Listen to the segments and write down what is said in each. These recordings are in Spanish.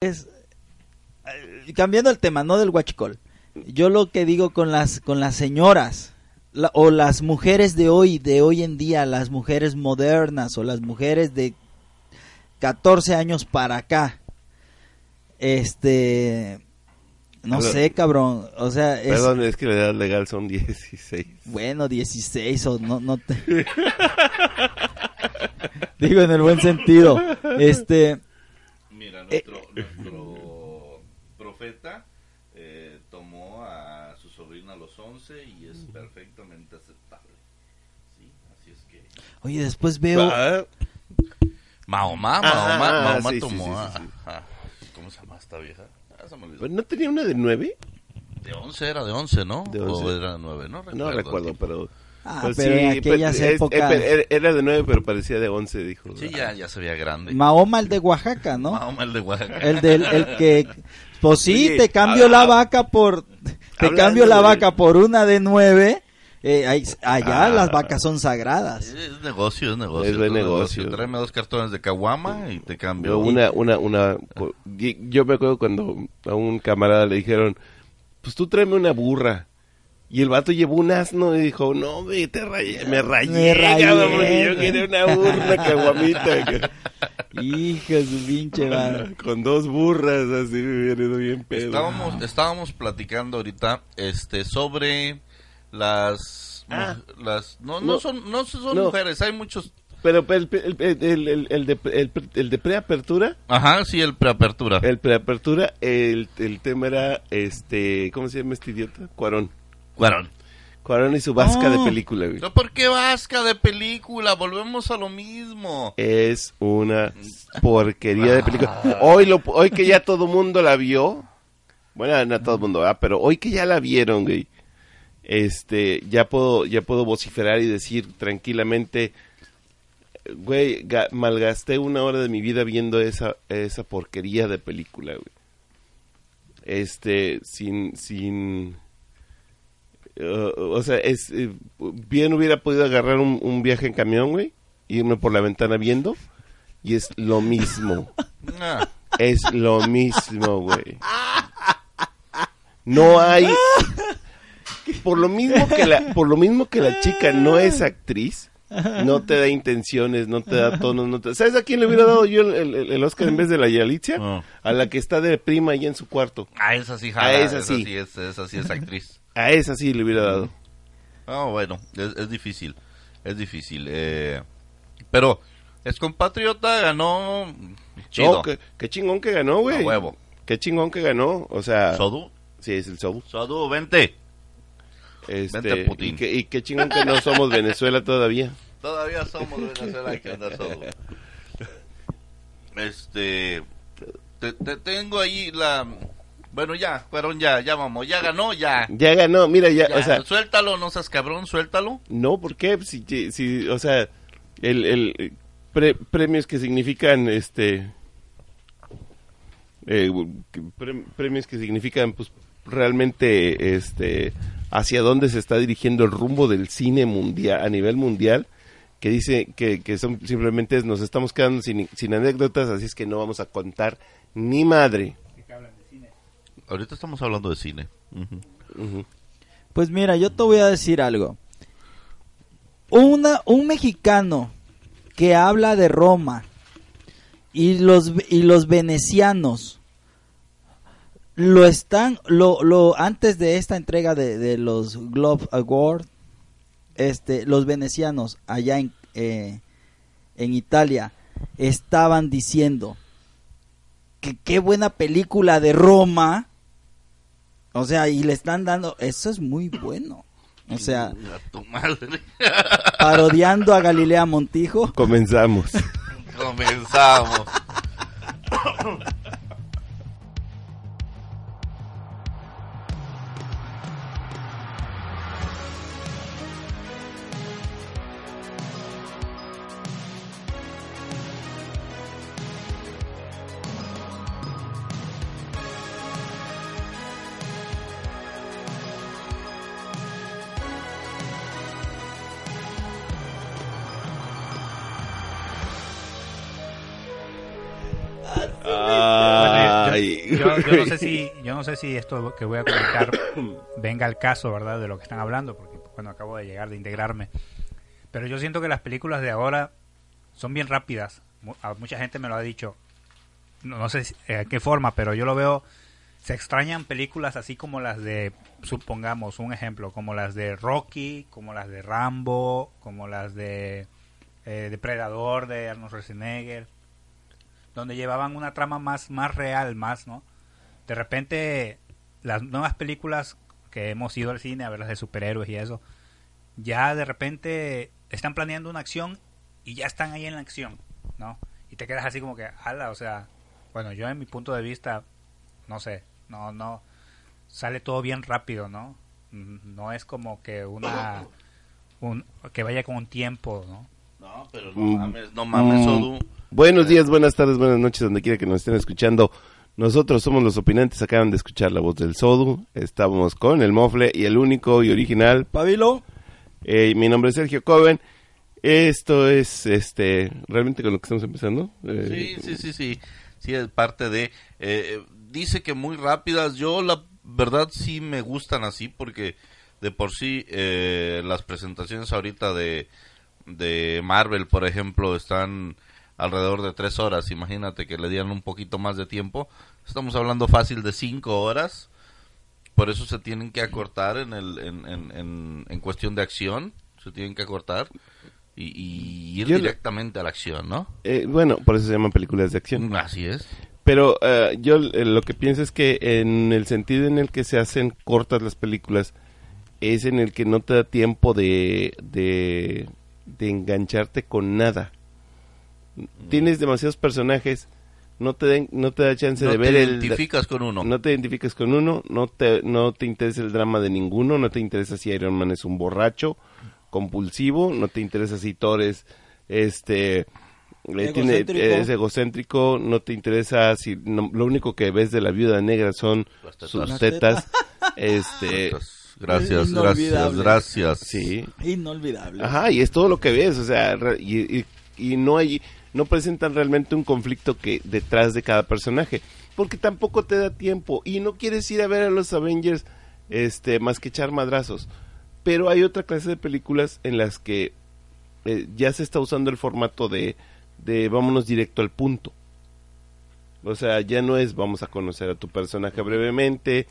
Es, eh, cambiando el tema, no del guachicol. Yo lo que digo con las, con las señoras, la- o las mujeres de hoy, de hoy en día, las mujeres modernas, o las mujeres de 14 años para acá, este, no sé, cabrón, o sea, es, Perdón, es que la edad legal son 16. bueno, 16 o no, no te... Digo en el buen sentido, este... Eh, nuestro, nuestro profeta eh, tomó a su sobrina a los 11 y es perfectamente aceptable. Sí, así es que... Oye, después veo... Ah, Mahoma, Ah, Mahoma, ah, Mahoma sí, tomó sí, a... sí, sí. a- ¿Cómo se llama esta vieja? Ah, se me olvidó. ¿pero ¿No tenía una de 9? De 11 era de 11, ¿no? De O 11. era de 9, no recuerdo. No recuerdo, pero... Ah, pues pero en sí, aquellas pues, es- épocas... era de 9, pero parecía de 11, dijo. Sí, ya, ya se veía grande. Mahoma el de Oaxaca, ¿no? Mahoma el de Oaxaca. El del el que pues sí, Oye, te cambio habla- la vaca por te cambio la de- vaca por una de nueve. eh, ahí- allá Ah. las vacas son sagradas. Es negocio, es negocio. Es buen negocio. Tráeme dos cartones de caguama y te cambio. Yo una, una, una, yo me acuerdo cuando a un camarada le dijeron, pues tú tráeme una burra. Y el vato llevó un asno y dijo, no, me, te rayé, me rayé, Me rayé. cabrón, porque yo quería una burra, caguamita. Hijo de su pinche madre. Con dos burras, así me hubiera ido bien pedo. Estábamos, estábamos platicando ahorita este sobre las Ah. las no no, No. son no son No. mujeres, hay muchos Pero el, el, el, el, el de, el, el de preapertura, Ajá, sí, el preapertura. el preapertura, el, el tema era, este, ¿cómo se llama este idiota? Cuarón. Cuarón. Cuarón y su vasca No. de película, güey. Pero ¿Por qué vasca de película? Volvemos a lo mismo. Es una porquería de película. Hoy, lo, hoy que ya todo mundo la vio, bueno, no todo el mundo, ¿verdad? pero hoy que ya la vieron, güey, este, ya puedo, ya puedo vociferar y decir tranquilamente, güey, ga- malgasté una hora de mi vida viendo esa, esa porquería de película, güey. Este, sin, sin, uh, o sea, es, eh, bien hubiera podido agarrar un, un viaje en camión, güey, irme por la ventana viendo, y es lo mismo. Ah, Es lo mismo, güey. No hay. Por lo mismo que la, por lo mismo que la chica no es actriz, no te da intenciones, no te da tonos, no te... ¿Sabes a quién le hubiera dado yo el, el- el Oscar en vez de la Yalitza? A la que está de prima ahí en su cuarto. ah, esa sí, jala, Ah, esa esa sí. sí es, esa sí es actriz. A esa sí le hubiera dado. Ah, bueno, es, es difícil, es difícil. Eh, pero es compatriota, ganó chido. No, qué, qué chingón que ganó, güey. A huevo. Qué chingón que ganó. O sea, Sodu, sí, es el Sobu. Sodu, vente. Este, Vente, Putin. Y, qué, y qué chingón que no somos Venezuela todavía. Todavía somos Venezuela que anda Sodu. Este, te, te tengo ahí la, bueno ya, fueron ya, ya vamos, ya ganó, ya. Ya ganó, mira, ya, Ya, o sea, suéltalo, no seas cabrón, suéltalo. no, ¿por qué? Si, si, o sea, el, el pre- premios que significan, este, eh, pre- premios que significan, pues, realmente, este, hacia dónde se está dirigiendo el rumbo del cine mundial, a nivel mundial, que dice que, que son simplemente nos estamos quedando sin, sin anécdotas, así es que no vamos a contar ni madre. Ahorita estamos hablando de cine. Pues mira, yo te voy a decir algo. Una, un mexicano que habla de Roma y los, y los venecianos lo están, lo, lo, antes de esta entrega de, de los Globe Award, este, los venecianos allá en, eh, en Italia estaban diciendo que qué buena película de Roma. O sea, y le están dando, eso es muy bueno. O sea, A tu madre. parodiando a Galilea Montijo. Comenzamos. Comenzamos. Yo, yo no sé si, yo no sé si esto que voy a comentar venga al caso, ¿verdad? De lo que están hablando, porque bueno, acabo de llegar, de integrarme. Pero yo siento que las películas de ahora son bien rápidas. A mucha gente me lo ha dicho. No, no sé si- eh, qué forma, pero yo lo veo. Se extrañan películas así como las de, supongamos, un ejemplo, como las de Rocky, como las de Rambo, como las de eh, Depredador de Arnold Schwarzenegger, donde llevaban una trama más, más real, más, ¿no? De repente, las nuevas películas que hemos ido al cine a ver las de superhéroes y eso, ya de repente están planeando una acción y ya están ahí en la acción, ¿no? Y te quedas así como que, ala, o sea, bueno, yo en mi punto de vista, no sé, no, no, sale todo bien rápido, ¿no? No es como que una, un, que vaya con un tiempo, ¿no? No, pero no Mm. mames, no mames, Mm. Odu. Buenos días, buenas tardes, buenas noches, donde quiera que nos estén escuchando. Nosotros somos los opinantes, acaban de escuchar la voz del Sodu. Estamos con el Mofle y el único y original. Pabilo. Eh, mi nombre es Sergio Coven. Esto es este realmente con lo que estamos empezando. Eh, Sí, sí, sí, sí. Sí, es parte de... eh, dice que muy rápidas. Yo la verdad sí me gustan así porque de por sí eh, las presentaciones ahorita de, de Marvel, por ejemplo, están alrededor de tres horas. Imagínate que le dieran un poquito más de tiempo. Estamos hablando fácil de cinco horas. Por eso se tienen que acortar en, el, en, en, en, en cuestión de acción. Se tienen que acortar y, y ir Yo le- directamente a la acción, ¿no? eh, bueno, por eso se llaman películas de acción. Así es. Pero eh, yo eh, lo que pienso es que en el sentido en el que se hacen cortas las películas es en el que no te da tiempo de, de, de engancharte con nada. Tienes demasiados personajes, no te, den- no te da chance no de te ver el... identificas con uno. No te identificas con uno, no te, no te interesa el drama de ninguno, no te interesa si Iron Man es un borracho compulsivo, no te interesa si Thor es, este, eh, tiene- es egocéntrico, no te interesa si no- lo único que ves de la viuda negra son Las tetas. sus Las tetas, este, Gracias, gracias, gracias. sí, Inolvidable. Ajá, y es todo lo que ves, o sea, y- y no hay, no presentan realmente un conflicto que detrás de cada personaje, porque tampoco te da tiempo y no quieres ir a ver a los Avengers, este, más que echar madrazos. Pero hay otra clase de películas en las que eh, ya se está usando el formato de, de vámonos directo al punto. O sea, ya no es vamos a conocer a tu personaje brevemente,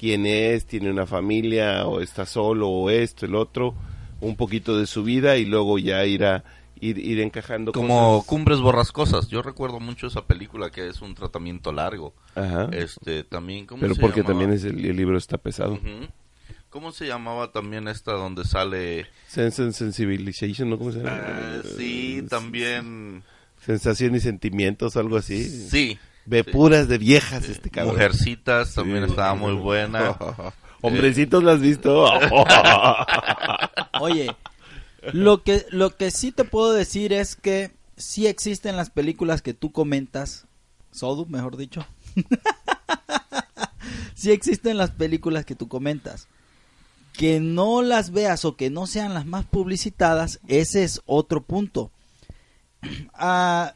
quién es, tiene una familia, o está solo, o esto, el otro, un poquito de su vida y luego ya ir a ir, ir encajando Como cosas. Cumbres Borrascosas. Yo recuerdo mucho esa película que es un tratamiento largo. Ajá. Este, también, ¿cómo Pero se porque llamaba? también es el, el libro está pesado. ¿Cómo se llamaba también esta donde sale... Sense and Sensibilization, ¿no? ¿Cómo se llama? Ah, sí, también... Sensación y sentimientos, algo así. Sí. Ve sí. puras de viejas este cabrón. Mujercitas también estaba muy buena. Hombrecitos, ¿lo has visto? Oye, lo que, lo que sí te puedo decir es que sí existen las películas que tú comentas, Sodu, mejor dicho. sí existen las películas que tú comentas. Que no las veas o que no sean las más publicitadas, ese es otro punto. Ah,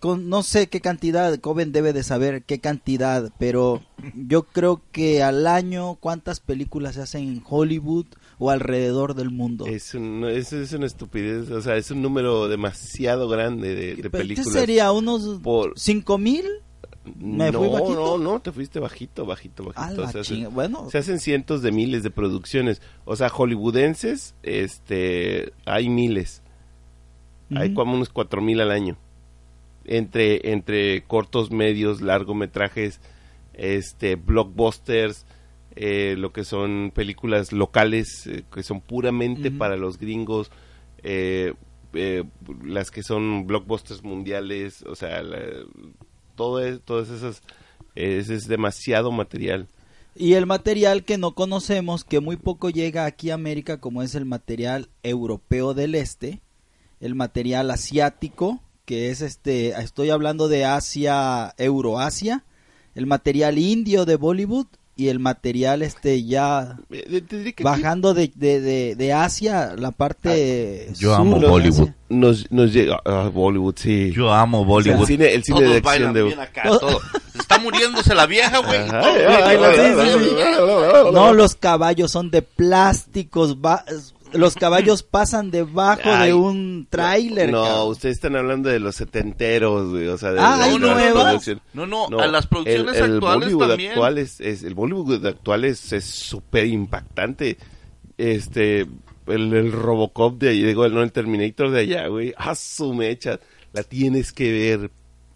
con, no sé qué cantidad, Coven debe de saber qué cantidad, pero yo creo que al año cuántas películas se hacen en Hollywood o alrededor del mundo. es, un- es, es una estupidez, o sea, es un número demasiado grande de, películas. ¿Qué sería? ¿Unos por- cinco mil? ¿Me no, fui bajito? no, no, te fuiste bajito, bajito, bajito. se. Bueno, se hacen cientos de miles de producciones, o sea, hollywoodenses, este, hay miles. Hay como unos cuatro mil al año. Entre, entre cortos, medios, largometrajes, este, blockbusters, eh, lo que son películas locales, eh, que son puramente para los gringos, eh, las que son blockbusters mundiales, o sea, la- todo es, todas esas, ese es demasiado material. Y el material que no conocemos, que muy poco llega aquí a América, como es el material europeo del este, el material asiático, que es este, estoy hablando de Asia, Euroasia, el material indio de Bollywood y el material este ya Eh, bajando de, de, de, de Asia, la parte Yo sur amo Bollywood. Nos, nos llega ah, Bollywood, sí. Yo amo el Bollywood. cine, el cine Todos de acción bailan de... bien acá, todo. Está muriéndose la vieja, güey. y Ajá, todos ay, bailan. ay, sí, sí, ay, No, los caballos son de plásticos, va- los caballos pasan debajo Ay, de un tráiler. No, cabrón. ustedes están hablando de los setenteros, güey, o sea, de, Ah, de- ¿hay de la nuevas? producción. No, no, a las producciones el, el actuales Bollywood también. actual es, es- el Bollywood actual es es súper impactante. Este, el, el Robocop de allí, digo, no, el Terminator de allá, güey, a su mecha, la tienes que ver,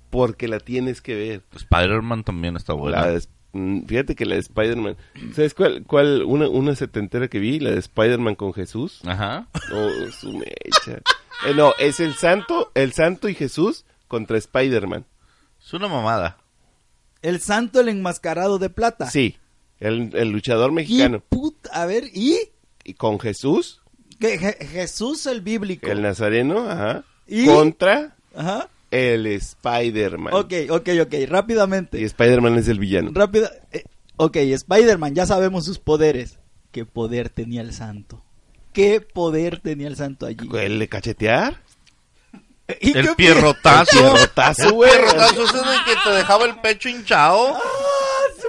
porque la tienes que ver. Spider-Man también está buena. La de- fíjate que la de Spider-Man, ¿sabes cuál? cuál una, una setentera que vi? La de Spider-Man con Jesús. Ajá. Oh, su mecha. Eh, no, es el santo, el santo y Jesús contra Spider-Man. Es una mamada. El santo, el enmascarado de plata. Sí, el, el luchador Y mexicano. put- a ver, ¿y? Y con Jesús, Jesús el bíblico. el nazareno, ajá, ¿Y? contra Ajá. El Spider-Man. Ok, ok, ok, rápidamente. Y Spider-Man es el villano. Rápida. eh, ok, Spider-Man, ya sabemos sus poderes. ¿Qué poder tenía el santo? ¿Qué poder tenía el santo allí? ¿El de cachetear? ¿Y El pierrotazo. El pierrotazo, El pierrotazo ese de que te dejaba el pecho hinchado. Ah,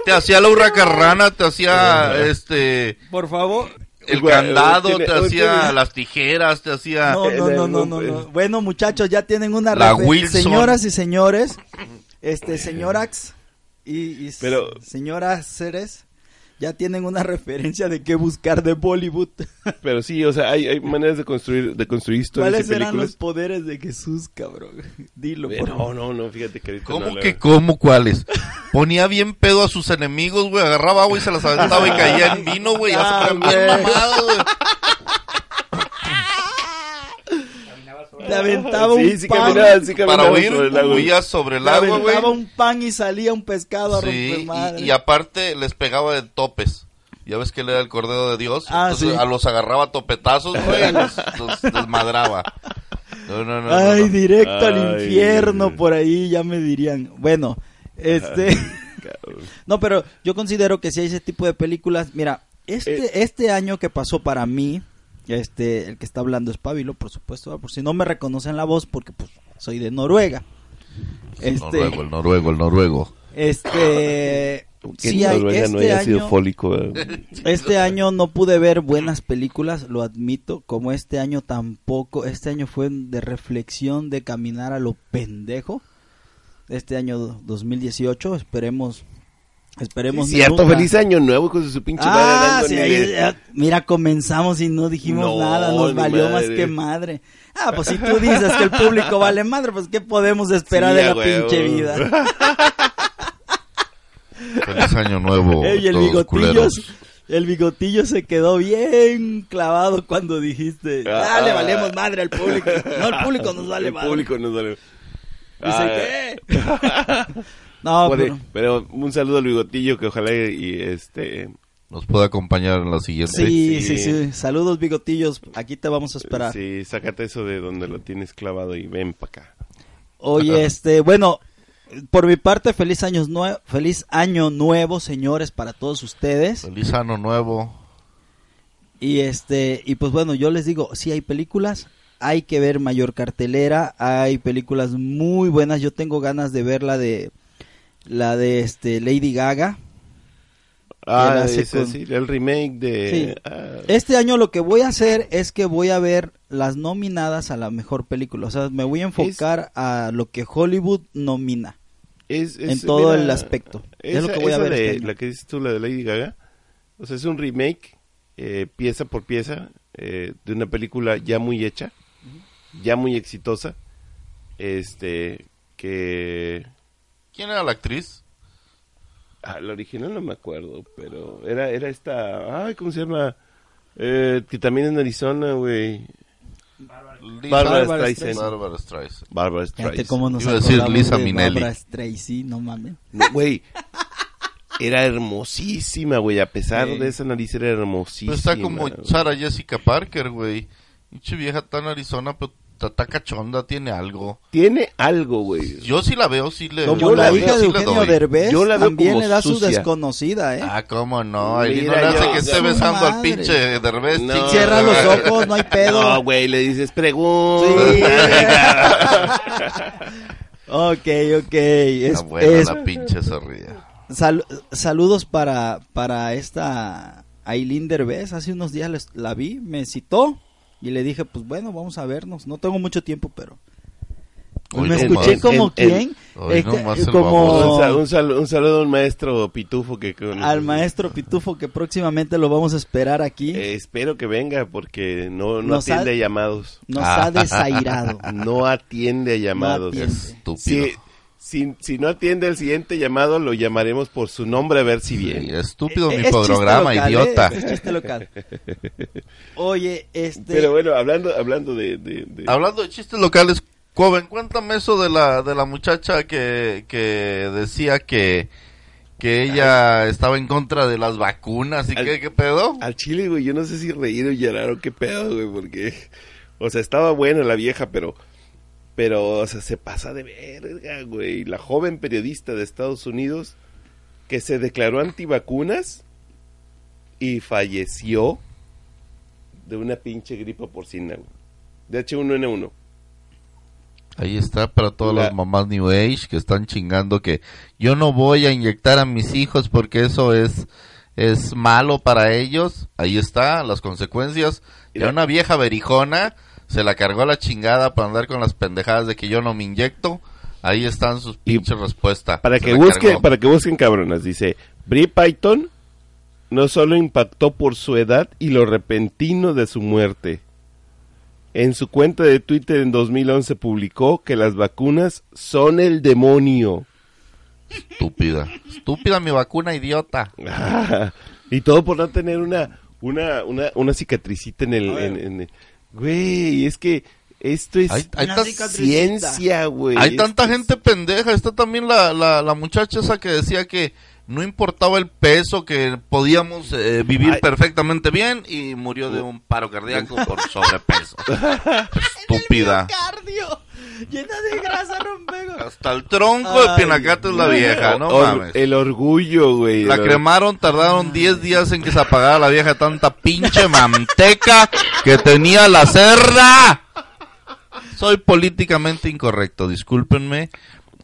Te hacía la hurracarrana, te hacía este Por favor. El Güey, candado, tiene- te tiene- hacía las tijeras, te hacía No, no, no, no, no, no. Bueno, muchachos, ya tienen una La Wilson. Señoras y señores, este, señorax y, y Pero- señoras seres, ya tienen una referencia de qué buscar de Bollywood. Pero sí, o sea, hay, hay maneras de construir, de construir historias ¿Cuáles y eran los poderes de Jesús, cabrón? Dilo, por No, favor. no, no, fíjate que ahorita ¿Cómo no, que cómo cuáles? Ponía bien pedo a sus enemigos, güey, agarraba agua y se las aventaba y caía en vino, güey, ya se Ah, bien güey. mamados, güey. Le aventaba Sí, un sí pan. caminaba, sí caminaba Para huir, sobre el agua. huía sobre el le agua, güey. aventaba un pan y salía un pescado a romper madre. y, y aparte les pegaba de topes. Ya ves que él era el cordero de Dios. Ah, entonces sí. a los agarraba a topetazos, güey, y los, los desmadraba. No, no, no, Ay, no. directo al Ay, infierno, güey. por ahí ya me dirían. Bueno, este... no, pero yo considero que si hay ese tipo de películas... Mira, este, este año que pasó para mí, este, el que está hablando es Pablo, por supuesto, por si no me reconocen la voz, porque pues soy de Noruega. El Este, noruego, el noruego, el noruego. este... Sí, Noruega no este haya sido fólico. eh. Este año no pude ver buenas películas, lo admito, como este año tampoco, este año fue de reflexión, de caminar a lo pendejo. Este año 2018, esperemos, esperemos. Sí, cierto, nunca- feliz año nuevo con su pinche madre Ah, dando sí, ahí- de- eh, mira, comenzamos y no dijimos No, nada, nos valió más madre. que madre. Ah, pues si tú dices que el público vale madre, pues ¿qué podemos esperar Sí, de la huevo. pinche vida? Feliz año nuevo. Ey, el todos bigotillo, culeros. el bigotillo se quedó bien clavado cuando dijiste, Ah. ah, le valemos madre al público. No, el público nos vale El madre. público nos vale. Dice, Ah, ¿qué? no, puede- pero, pero un saludo al bigotillo que ojalá y, y, este Nos puede acompañar en la siguiente. sí, sí. sí, sí, Saludos, bigotillos. Aquí te vamos a esperar. sí sácate eso de donde lo tienes clavado y ven para acá Oye, este, bueno, por mi parte, feliz año, nue- feliz año nuevo, señores, para todos ustedes. Feliz año nuevo. Y este, y pues bueno, yo les digo, sí hay películas, hay que ver mayor cartelera, hay películas muy buenas. Yo tengo ganas de ver la de la de este Lady Gaga. ah con- sí el remake de Sí. ah, Este año lo que voy a hacer es que voy a ver las nominadas a la mejor película. O sea, me voy a enfocar a lo que Hollywood nomina. es- es- en todo mira, el aspecto. Es lo que voy a ver de- este la que dices tú la de Lady Gaga o sea es un remake eh, pieza por pieza eh, de una película ya muy hecha ya muy exitosa este que ¿Quién era la actriz? Ah, la original no me acuerdo, pero era, era esta, ay, ¿cómo se llama? Eh, que también en Arizona, güey. Bárbara Bárbara Streisand. Bárbara Streisand. Bárbara Streisand. cómo nos Iba a decir Lisa de Minnelli. Barbara Streisand, no mames. No, Güey, era hermosísima, güey, a pesar Sí. de esa nariz era hermosísima. Pero está como. Sara Jessica Parker, güey. Pinche vieja tan Arizona, pero Está, está cachonda, tiene algo. Tiene algo, güey. Yo sí la veo, sí le Como yo la, la hija de Eugenio doy. Derbez Yo la veo también como le da su sucia. desconocida, ¿eh? Ah, cómo no, ahí no Mira, le hace yo- que esté besando al pinche Derbez. No. Cierra los ojos, no hay pedo. No, güey, le dices pregunta. Sí. ok, ok. Es- Está buena es- la pinche zorrilla. sal- saludos para, para esta Aileen Derbez. Hace unos días les- la vi, me citó y le dije, pues bueno, vamos a vernos. No tengo mucho tiempo, pero... Hoy me no escuché más. como el- el- quién. Este, no el como Un, sal- un sal- un saludo a un maestro pitufo que... con- al maestro Pitufo que próximamente lo vamos a esperar aquí. Eh, espero que venga porque no, no Nos ha- atiende a llamados. Nos Ah. ha desairado. No atiende a llamados. atiende. Estúpido. Si, si, si no atiende el siguiente llamado, lo llamaremos por su nombre a ver si Sí, viene. estúpido Eh, mi es programa, local, idiota. eh, es chiste local. Oye, este... Pero bueno, hablando, hablando de... de- de- Hablando de chistes locales, Coven, cuéntame eso de la, de la muchacha que, que decía que, que ella estaba en contra de las vacunas y Al- qué, qué pedo. Al chile, güey, yo no sé si reír o llorar o qué pedo, güey, porque... O sea, estaba buena la vieja, pero... Pero, o sea, se pasa de verga, güey. La joven periodista de Estados Unidos que se declaró antivacunas y falleció de una pinche gripa porcina, güey. De H1N1. Ahí está para todas La- las mamás New Age que están chingando que yo no voy a inyectar a mis hijos porque eso es, es malo para ellos. Ahí está, las consecuencias. Y Mira. a una vieja berijona se la cargó a la chingada para andar con las pendejadas de que yo no me inyecto. Ahí están sus Y pinches respuestas. Para Se que busquen, cargó. para que busquen cabronas, dice, Brie Python no solo impactó por su edad y lo repentino de su muerte. En su cuenta de Twitter en 2011 publicó que las vacunas son el demonio. Estúpida. Estúpida mi vacuna, idiota. y todo por no tener una una una, una cicatricita en el, A ver. en- en el- güey, es que esto es Hay, hay ciencia, güey. hay tanta es- gente pendeja. Está también la, la, la muchacha esa que decía que no importaba el peso, que podíamos eh, vivir Ay. perfectamente bien y murió de un paro cardíaco por sobrepeso. Estúpida. Llena de grasa, rompego. Hasta el tronco de Ay, Pinacate es la vieja, no Or- mames. El orgullo, güey. La cremaron, tardaron 10 días en que se apagara la vieja tanta pinche manteca que tenía la cerda. Soy políticamente incorrecto, discúlpenme.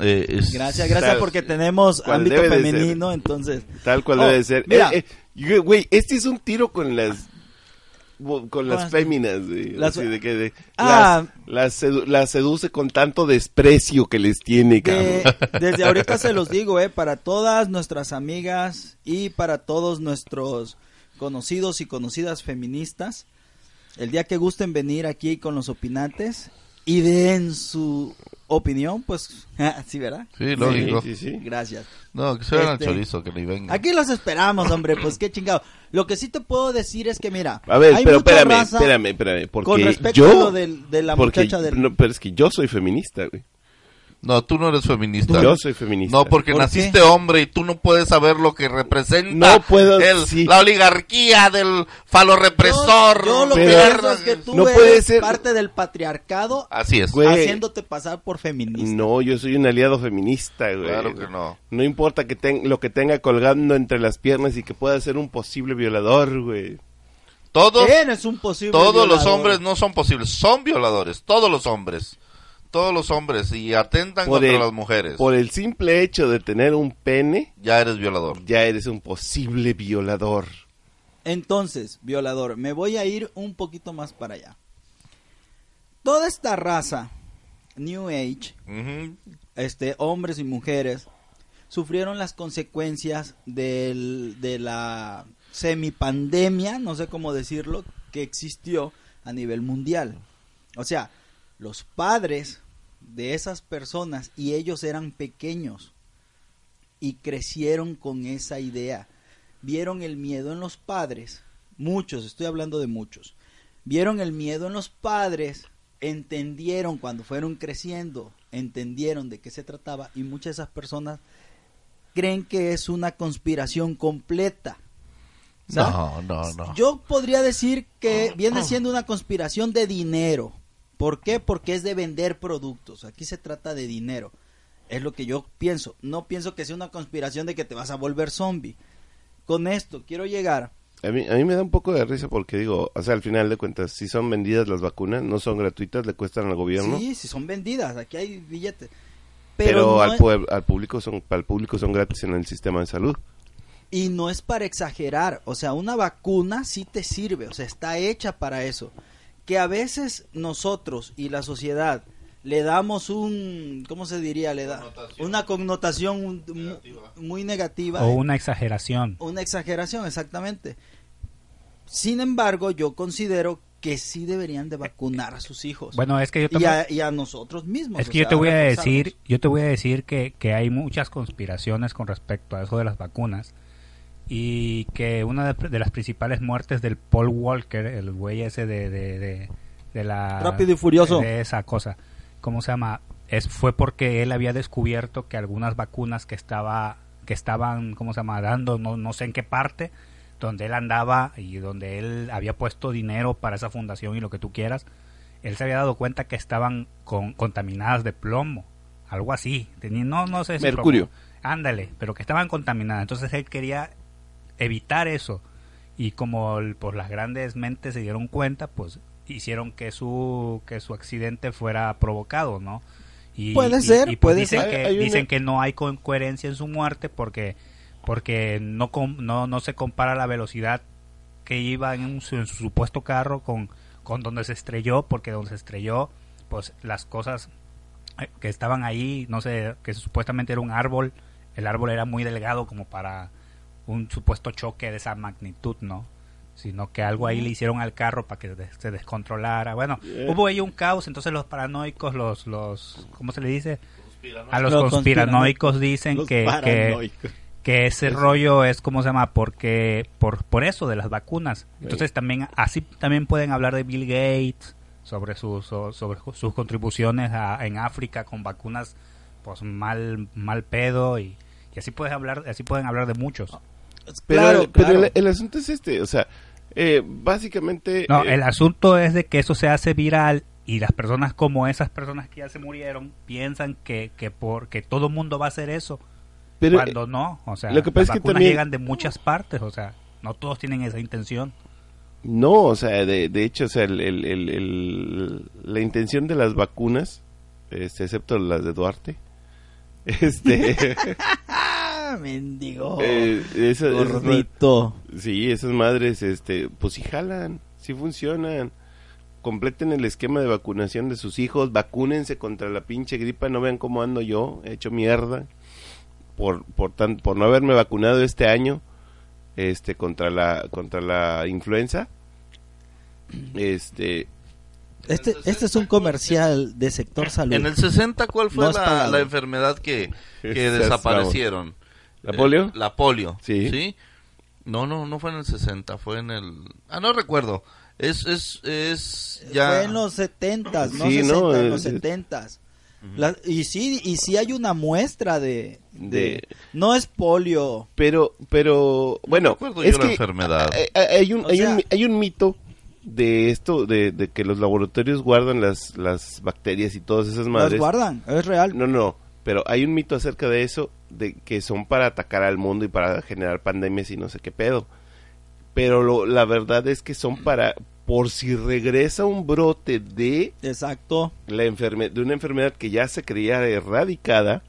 Eh, es- Gracias, gracias Tal- porque tenemos ámbito femenino, entonces. Tal cual Oh, debe ser. mira. Eh, eh, güey, este es un tiro con las con las las- féminas, güey. las- Así de que de- Ah. las, las sedu- las seduce con tanto desprecio que les tiene, cabrón. De- desde ahorita se los digo, eh, para todas nuestras amigas y para todos nuestros conocidos y conocidas feministas, el día que gusten venir aquí con los opinantes y den su opinión, pues, sí, ¿verdad? Sí, lógico. Sí, sí, sí. Gracias. No, que se vean Este, al chorizo, que ni venga. Aquí los esperamos, hombre, pues qué chingado. Lo que sí te puedo decir es que, mira, A ver, hay pero mucha espérame, raza espérame, espérame, porque con respecto yo a lo de la porque- muchacha del... no, pero es que yo soy feminista, güey. No, tú no eres feminista. Yo soy feminista. No, porque ¿Por naciste qué? hombre y tú no puedes saber lo que representa No puedo, el- sí. la oligarquía del falorepresor. Yo, yo lo que Pero- pienso es que tú No eres puede ser- parte del patriarcado Así es. Güey. haciéndote pasar por feminista. No, yo soy un aliado feminista, güey. Claro que no. No importa que ten- lo que tenga colgando entre las piernas y que pueda ser un posible violador, güey. Todos, un posible todos los violador. hombres no son posibles, son violadores, todos los hombres. Todos los hombres y atentan Por contra el- las mujeres. Por el simple hecho de tener un pene, Ya eres violador. ya eres un posible violador. Entonces, violador, me voy a ir un poquito más para allá. Toda esta raza, New Age, este, hombres y mujeres, sufrieron las consecuencias del- de la semipandemia, no sé cómo decirlo, que existió a nivel mundial. O sea, los padres de esas personas y ellos eran pequeños y crecieron con esa idea. Vieron el miedo en los padres, muchos, estoy hablando de muchos. Vieron el miedo en los padres, entendieron cuando fueron creciendo, entendieron de qué se trataba y muchas de esas personas creen que es una conspiración completa. ¿sabes? No, no, no. Yo podría decir que viene siendo una conspiración de dinero. ¿Por qué? Porque es de vender productos. Aquí se trata de dinero. Es lo que yo pienso. No pienso que sea una conspiración de que te vas a volver zombie. Con esto quiero llegar. A mí, a mí me da un poco de risa porque digo, o sea, al final de cuentas, si son vendidas las vacunas, no son gratuitas, le cuestan al gobierno, Sí, si son vendidas. Aquí hay billetes. pero, no al, al público son, para el público son gratis en el sistema de salud. Y no es para exagerar, o sea, una vacuna sí te sirve, o sea, está hecha para eso. Que a veces nosotros y la sociedad le damos un, ¿cómo se diría? Le da una connotación un- muy negativa. O una exageración. Una exageración, exactamente. Sin embargo, yo considero que sí deberían de vacunar a sus hijos. Bueno, es que yo y, también... a, y a nosotros mismos. Es o que yo te voy a decir, yo te voy a decir que, que hay muchas conspiraciones con respecto a eso de las vacunas y que una de, de las principales muertes del Paul Walker, el güey ese de, de, de, de la Rápido y Furioso. de esa cosa, ¿cómo se llama? Es fue porque él había descubierto que algunas vacunas que estaba que estaban, ¿cómo se llama? dando no no sé en qué parte donde él andaba y donde él había puesto dinero para esa fundación y lo que tú quieras, él se había dado cuenta que estaban con, contaminadas de plomo, algo así, tenía, no, no sé si Mercurio. plomo. ándale, pero que estaban contaminadas, entonces él quería evitar eso y como el- pues las grandes mentes se dieron cuenta, pues hicieron que su que su accidente fuera provocado, ¿no? Y, Puede y- ser, y, pues, puede dicen ser. que Hay- hay una- dicen que no hay co- coherencia en su muerte porque porque no com- no no se compara la velocidad que iba en, un- en su supuesto carro con con donde se estrelló porque donde se estrelló pues las cosas eh, que estaban ahí no sé que supuestamente era un árbol el árbol era muy delgado como para un supuesto choque de esa magnitud no sino que algo ahí le hicieron al carro para que de- se descontrolara. Bueno Yeah. hubo ahí un caos entonces los paranoicos los los cómo se le dice a los Los conspiranoicos dicen Los que, que, paranoicos. que ese rollo es como se llama porque por por eso de las vacunas. Entonces también así también pueden hablar de Bill Gates sobre sus so- sobre sus contribuciones a- en África con vacunas pues mal mal pedo y, y así puedes hablar así pueden hablar de muchos Pero, claro, pero claro. el, el asunto es este, o sea, eh, básicamente... no eh, el asunto es de que eso se hace viral y las personas como esas personas que ya se murieron piensan que que porque todo el mundo va a hacer eso pero, cuando no, o sea, lo que pasa las es que vacunas también- llegan de muchas partes, o sea, no todos tienen esa intención. No, o sea, de, de hecho, o sea, el, el- el- el- la intención de las vacunas, este, excepto las de Duarte, este, Ah, mendigo. eh, esas- esas Gordito. sí, esas madres, este, pues sí jalan, sí funcionan. Completen el esquema de vacunación de sus hijos, vacúnense contra la pinche gripa, no vean cómo ando yo, hecho mierda, por, por, tan, por no haberme vacunado este año, este, contra la, contra la influenza. Este, Este, este es un comercial de sector salud. En el 60, ¿cuál fue No la, la enfermedad que, que desaparecieron? ¿La polio? Eh, la polio. Sí. No, no, no fue en el 60, fue en el... Ah, no recuerdo. Es, es, es ya... Fue en los setentas, no Sí, 60, no, en los es- setentas. La- y sí, y sí hay una muestra de, de- De- no es polio. Pero, pero, bueno, recuerdo es yo la que enfermedad. hay- hay, hay un, hay, sea- un, hay un mito de esto, de, de que los laboratorios guardan las, las bacterias y todas esas Las madres. guardan, es real. No, no, pero hay un mito acerca de eso, de que son para atacar al mundo y para generar pandemias y no sé qué pedo. Pero lo- la verdad es que son para, por si regresa un brote de Exacto. la enferme- de una enfermedad que ya se creía erradicada,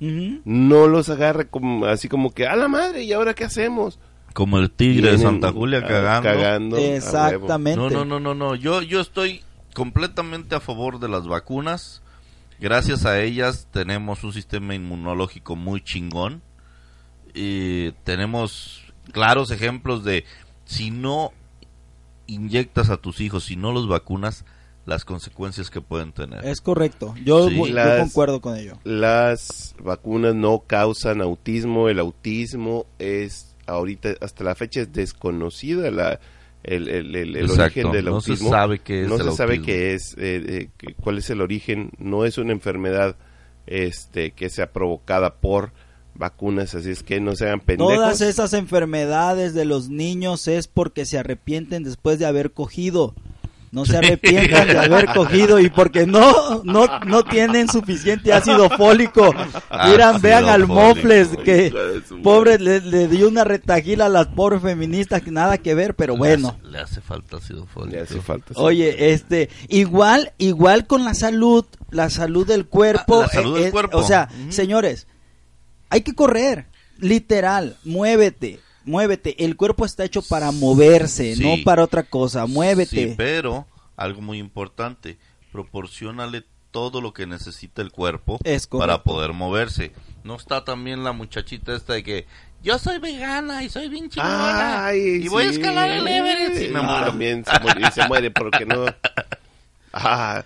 no los agarre como, así como que, a la madre, ¿y ahora qué hacemos? Como el tigre de Santa Julia cagando. cagando. Exactamente. No, no, no, no, no. Yo, yo estoy completamente a favor de las vacunas. Gracias a ellas tenemos un sistema inmunológico muy chingón. Y tenemos claros ejemplos de si no inyectas a tus hijos, si no los vacunas, las consecuencias que pueden tener. Es correcto. Yo, Sí. voy- yo Las- concuerdo con ello. Las vacunas no causan autismo, el autismo es, ahorita, hasta la fecha es desconocida la, el, el, el- origen del No se autismo. sabe qué es No el se sabe qué es, eh, eh, cuál es el origen, no es una enfermedad este que sea provocada por vacunas, así es que no sean pendejos. Todas esas enfermedades de los niños es porque se arrepienten después de haber cogido. No se arrepientan de haber cogido y porque no no no tienen suficiente ácido fólico. Miran, Ácido vean al Mofles que pobre le, le dio una retajila a las pobres feministas que nada que ver, pero bueno. Le hace, le hace falta ácido fólico. Le hace falta. sí. Oye, este, igual, igual con la salud, la salud del cuerpo. Ah, la salud eh, del eh, cuerpo. O sea, señores, hay que correr, literal, muévete, muévete. El cuerpo está hecho para moverse, Sí. no para otra cosa. Muévete. Sí, pero algo muy importante, proporcionale todo lo que necesita el cuerpo para poder moverse. No está también la muchachita esta de que yo soy vegana y soy bien chingona Ay, y voy a sí. escalar el Everest y me Ah, muero. También se muere, y se muere porque no. Ah,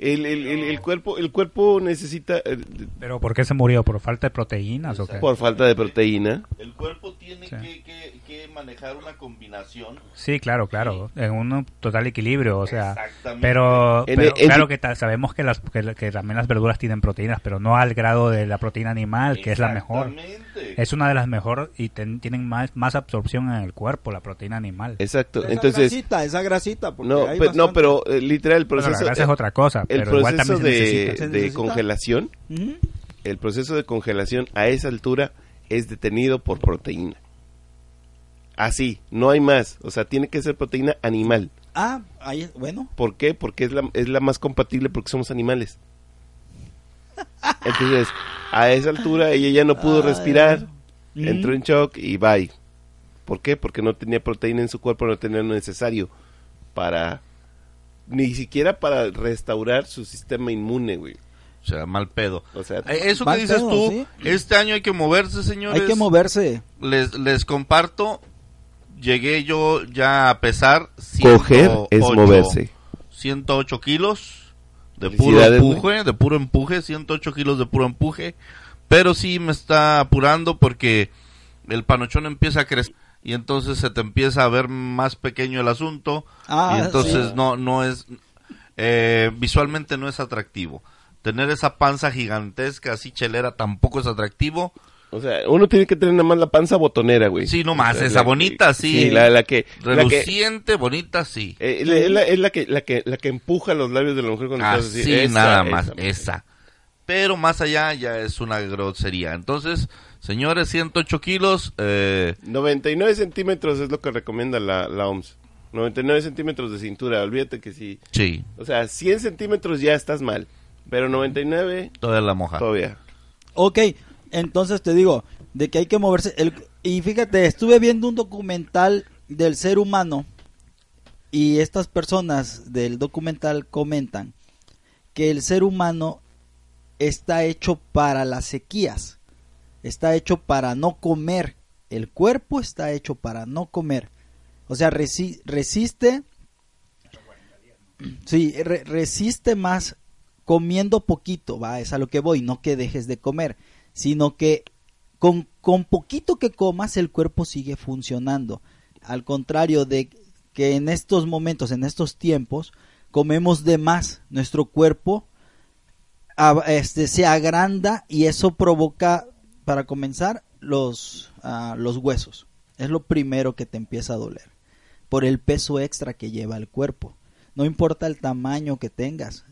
el, el, el, el cuerpo el cuerpo necesita eh, ¿Pero por qué se murió? ¿Por falta de proteínas o qué? por falta de proteína. El cuerpo tiene Sí. que, que- que manejar una combinación. Sí, claro, claro, en un total equilibrio, o sea, Exactamente. pero, pero en- claro que sabemos que, las, que, que también las verduras tienen proteínas, pero no al grado de la proteína animal, que es la mejor. Exactamente. Es una de las mejor y ten- tienen más, más absorción en el cuerpo, la proteína animal. Exacto. Esa Entonces, grasita, esa grasita. porque no, hay pe- no, pero eh, literal el Bueno, proceso la grasa es otra cosa, el pero igual proceso se de, necesita. ¿Se de necesita? congelación, Ujú. el proceso de congelación a esa altura es detenido por proteína. Así, no hay más, o sea, tiene que ser proteína animal. Ah, ahí, bueno. ¿Por qué? Porque es la, es la más compatible porque somos animales. Entonces, a esa altura ella ya no pudo respirar, entró en shock y bye. ¿Por qué? Porque no tenía proteína en su cuerpo, no tenía lo necesario para, ni siquiera para restaurar su sistema inmune, güey. O sea, mal pedo. O sea, Eh, Eso que dices pedo, tú, sí. este año hay que moverse, señores. Hay que moverse. les, les comparto, llegué yo ya a pesar 108, coger es moverse. 108 kilos de puro empuje, de puro empuje, 108 kilos de puro empuje, pero sí me está apurando porque el panochón empieza a crecer y entonces se te empieza a ver más pequeño el asunto Ah, y entonces sí. no no es eh, visualmente no es atractivo. Tener esa panza gigantesca así chelera tampoco es atractivo. O sea, uno tiene que tener nada más la panza botonera, güey. Sí, no más, O sea, esa que- bonita, sí. la, la que... La que Reluciente, bonita, sí. eh, la- es, la, es la que, la, que, la que empuja los labios de la mujer cuando estás Así así. Esa, nada esa, más, esa. esa. Pero más allá ya es una grosería. Entonces, señores, 108 kilos, eh, 99 centímetros es lo que recomienda la, la OMS. 99 centímetros de cintura, olvídate que sí. sí, O sea, 100 centímetros ya estás mal, pero 99 toda la moja. todavía. Ok, entonces te digo, de que hay que moverse. El, y fíjate, estuve viendo un documental del ser humano y estas personas del documental comentan que el ser humano está hecho para las sequías, está hecho para no comer, el cuerpo está hecho para no comer. O sea, resi- resiste, sí, re- resiste más comiendo poquito, va, es a lo que voy, no que dejes de comer, sino que con, con poquito que comas el cuerpo sigue funcionando. Al contrario de que en estos momentos, en estos tiempos, comemos de más, nuestro cuerpo este, se agranda y eso provoca, para comenzar, los, ah, los huesos. Es lo primero que te empieza a doler, por el peso extra que lleva el cuerpo. No importa el tamaño que tengas,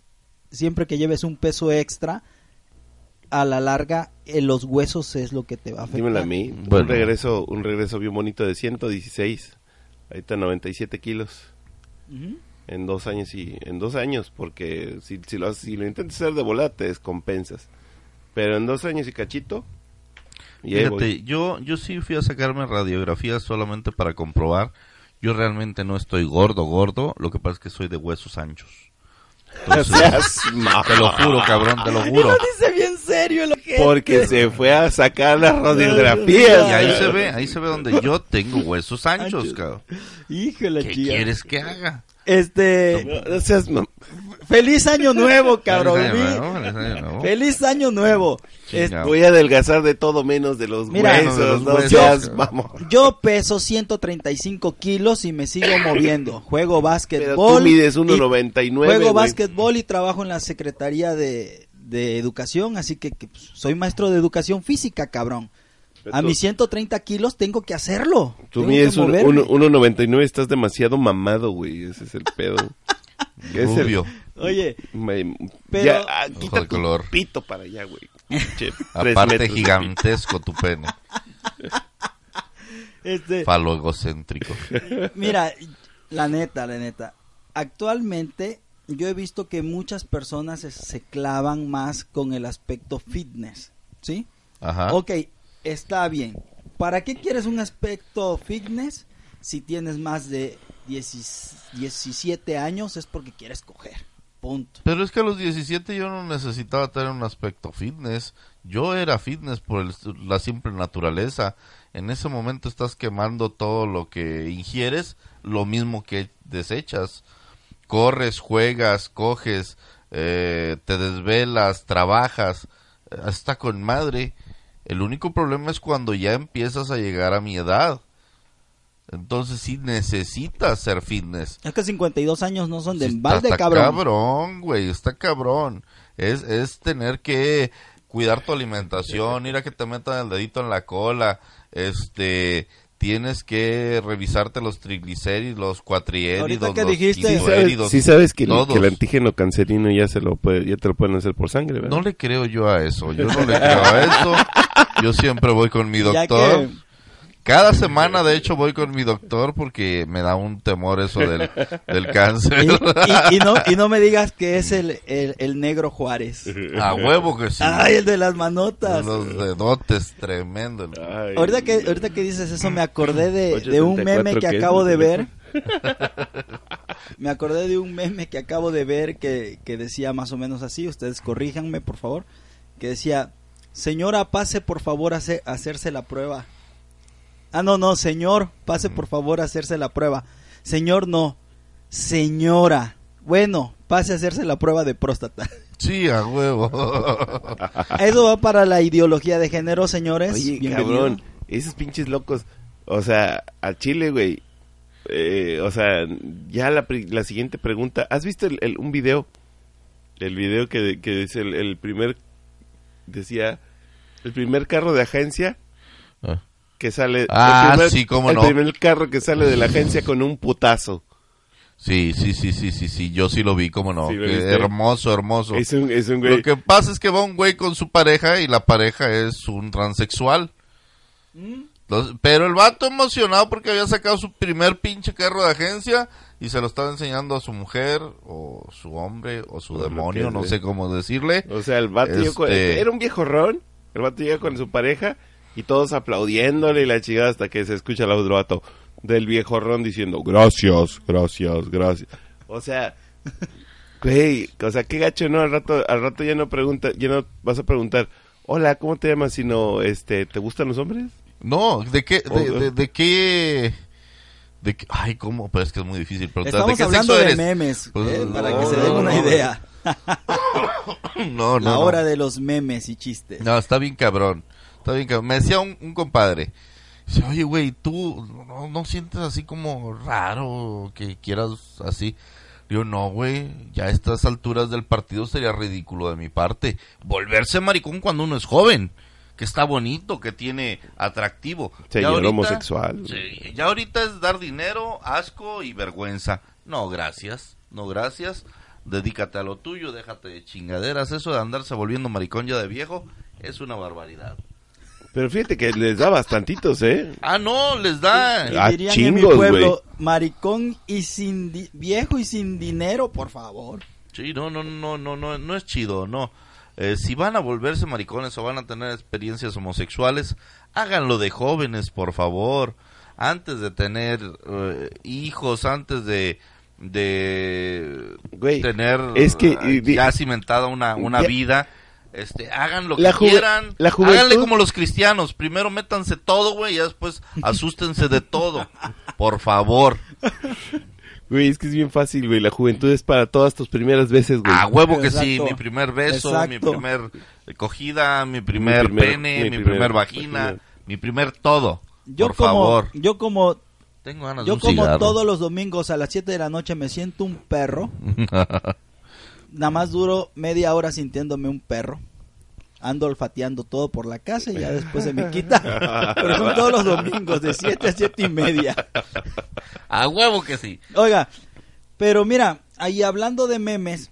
siempre que lleves un peso extra, a la larga eh, los huesos es lo que te va a afectar. Dímelo a mí. Bueno. Un regreso un regreso bien bonito de 116. Ahorita 97 kilos. Ujú. En dos años y en dos años, porque si, si, lo, si lo intentas hacer de volada te descompensas. Pero en dos años y cachito. Y. Fíjate, yo, yo sí fui a sacarme radiografías solamente para comprobar. Yo realmente no estoy gordo, gordo. Lo que pasa es que soy de huesos anchos. Entonces, seas te lo juro, cabrón, te lo juro. dice bien serio el ojete. Porque se fue a sacar las Y radiografías. ahí se ve, ahí se ve donde yo tengo huesos anchos, Anchos. cabrón. Híjole, ¿Qué chía. quieres que haga? Este, No, mam- feliz año nuevo, cabrón. Feliz año Vi- nuevo, feliz año nuevo. Voy a adelgazar de todo menos de los Mira, huesos. de los no huesos. seas. Yo peso 135 kilos y me sigo moviendo. Juego Pero básquetbol. tú mides y- 1.99. Juego básquetbol y trabajo en la Secretaría de, de Educación, así que, que, pues, soy maestro de educación física, cabrón. Pero A tú- mis 130 kilos tengo que hacerlo. Tú mides que un- moverme. un- 1.99, estás demasiado mamado, güey. Ese es el pedo. Es el- Rubio. Oye, Me- Pero- ya, ah, quita tu color. pito para allá, güey. Che, Aparte metros gigantesco tu pene. este, Falo egocéntrico. mira, la neta, la neta. Actualmente yo he visto que muchas personas se, se clavan más con el aspecto fitness, ¿sí? Ajá. Ok, está bien. ¿Para qué quieres un aspecto fitness si tienes más de 10 17 años? Es porque quieres coger. Punto. Pero es que a los 17 yo no necesitaba tener un aspecto fitness. Yo era fitness por el- la simple naturaleza. En ese momento estás quemando todo lo que ingieres, lo mismo que desechas. Corres, juegas, coges, eh, te desvelas, trabajas. eh, Está con madre. El único problema es cuando ya empiezas a llegar a mi edad. Entonces sí necesitas ser fitness. Es que 52 años no son de Sí, embalde, está cabrón. cabrón, güey, está cabrón. Es, es tener que cuidar tu alimentación, ir a que te metan el dedito en la cola, este, tienes que revisarte los triglicéridos, los cuatriéridos, que los dijiste- Sí sabes, sí sabes que, el, todos. que el antígeno cancerino ya se lo puede, ya te lo pueden hacer por sangre, ¿verdad? No le creo yo a eso, yo no le creo a eso. Yo siempre voy con mi Ya doctor. Cada semana, de hecho, voy con mi doctor porque me da un temor eso del, del cáncer. Y, y- y no, y no me digas que es el, el, el negro Juárez. A huevo que sí. Ay, el de las manotas. Los dedotes, tremendo. Ay, Ahorita que, ahorita que dices eso, me acordé de, de un 834 meme que acabo de ¿El ver. Me acordé de un meme que acabo de ver que, que decía más o menos así, ustedes corríjanme por favor, que decía, señora, pase por favor a hacerse la prueba. Ah, no, no, señor, pase por favor a hacerse la prueba. Señor, no, señora. Bueno, pase a hacerse la prueba de próstata. Sí, a huevo. Eso va para la ideología de género, señores. Oye, Bienvenido. cabrón, esos pinches locos, o sea, a Chile, güey, eh, o sea, ya la, la siguiente pregunta, ¿has visto el, el- un video? El video que, que es el, el primer, decía, el primer carro de agencia que sale... el Ah, primer- sí, cómo el no. primer carro que sale de la agencia con un putazo. Sí, sí, sí, sí, sí, sí, yo sí lo vi, cómo no. Hermoso, hermoso. Es un, es un güey... Lo que pasa es que va un güey con su pareja y la pareja es un transexual. Los- pero el vato emocionado porque había sacado su primer pinche carro de agencia y se lo estaba enseñando a su mujer o su hombre o su O demonio, no sé cómo decirle. O sea, el vato Este- era un viejo ron. El vato llega con su pareja y todos aplaudiéndole y la chingada hasta que se escucha el otro vato del viejo ron diciendo gracias, gracias, gracias. O sea, güey, o sea, qué gacho, ¿no? Al rato, al rato ya no pregunta, ya no vas a preguntar, hola, ¿cómo te llamas? Sino, este, ¿te gustan los hombres? No, ¿de qué? De, de, de qué? De qué- Ay, ¿cómo? Pero es que es muy difícil preguntar. Estamos ¿De qué hablando sexo de eres? memes, Pues, eh, para no, que se no, den una no. idea. No, no, La no. hora de los memes y chistes. No, está bien cabrón. Está bien cabrón. Me decía un, un compadre. Dice, oye, güey, ¿tú no, no sientes así como raro que quieras así? Digo, no, güey, ya a estas alturas del partido sería ridículo de mi parte. Volverse maricón cuando uno es joven, que está bonito, que tiene atractivo. Señor Ya ahorita- homosexual. Sí, ya ahorita es dar dinero, asco y vergüenza. No, gracias, no, gracias. Dedícate a lo tuyo, déjate de chingaderas. Eso de andarse volviendo maricón ya de viejo es una barbaridad. Pero fíjate que les da bastantitos, ¿eh? Ah, no, les da. Y Ah, dirían en mi chingos, pueblo, maricón y sin di- viejo y sin dinero, por favor. Sí, no, no, no, no, no, no es chido, no. Eh, si van a volverse maricones o van a tener experiencias homosexuales, háganlo de jóvenes, por favor. Antes de tener eh, hijos, antes de de Güey, tener es que, eh, ya cimentada una, una Ya- vida, este, hagan lo La que quieran, la háganle como los cristianos, primero métanse todo, güey, y después asústense de todo, por favor. Güey, es que es bien fácil, güey. La juventud es para todas tus primeras veces, güey. A huevo que sí, mi primer beso, mi primer cogida, mi primer, primer- pene, mi mi, primer primer, vagina, vagina. mi primer todo. Yo por como, favor. yo como, Tengo ganas de yo un como cigarro. todos los domingos a las 7 de la noche me siento un perro. Nada más duro media hora sintiéndome un perro. Ando olfateando todo por la casa y ya después se me quita. Pero son todos los domingos de 7 a 7 y media. A huevo que sí. Oiga, pero mira, ahí hablando de memes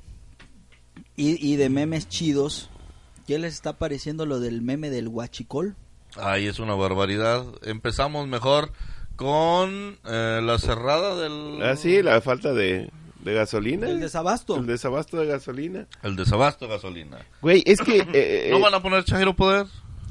y, y de memes chidos, ¿qué les está pareciendo lo del meme del guachicol? Ay, es una barbaridad. Empezamos mejor con eh, la cerrada del... Ah, sí, la falta de, de gasolina. El desabasto. El desabasto de gasolina. El desabasto de gasolina. Güey, es que... eh, ¿No van a poner Chairo Poder?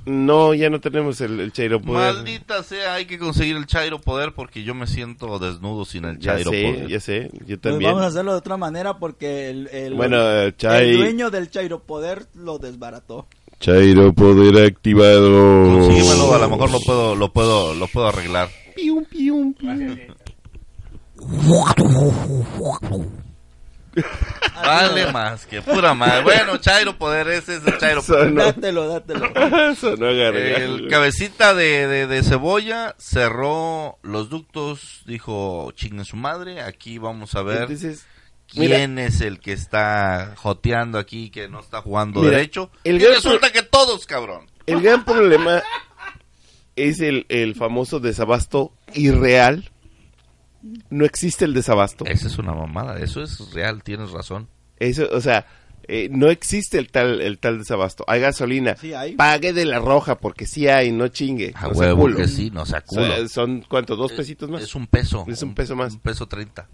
no, ya no tenemos el, el Chairo Poder. Maldita sea, hay que conseguir el Chairo Poder porque yo me siento desnudo sin el Ya Chairo sé, Poder. ya sé, yo Pues también. vamos a hacerlo de otra manera porque el, el, Bueno, el Chai- dueño del Chairo Poder lo desbarató. Chairo Poder activado. Consíguemelo, a lo mejor lo puedo, lo puedo, lo puedo arreglar. Pium, pium, pium. Vale más que pura madre. Bueno, Chairo Poder, ese es el Chairo Poder. Sonó, Dátelo, dátelo. sonó. El cabecita de, de, de cebolla cerró los ductos, dijo chingue su madre, aquí vamos a ver Entonces, quién es el que está joteando aquí, que no está jugando Mira, derecho. el y resulta que todos, cabrón. el gran problema es el, el famoso desabasto irreal. No existe el desabasto. Esa es una mamada, eso es real, tienes razón. Eso, o sea, eh, no existe el tal el tal desabasto. Hay gasolina. Sí hay. Pague de la roja porque sí hay, no chingue. A no huevo culo. que sí, no sea O culo. sea, son cuánto, dos pesitos más. Es un peso. Es un peso más. Un peso treinta.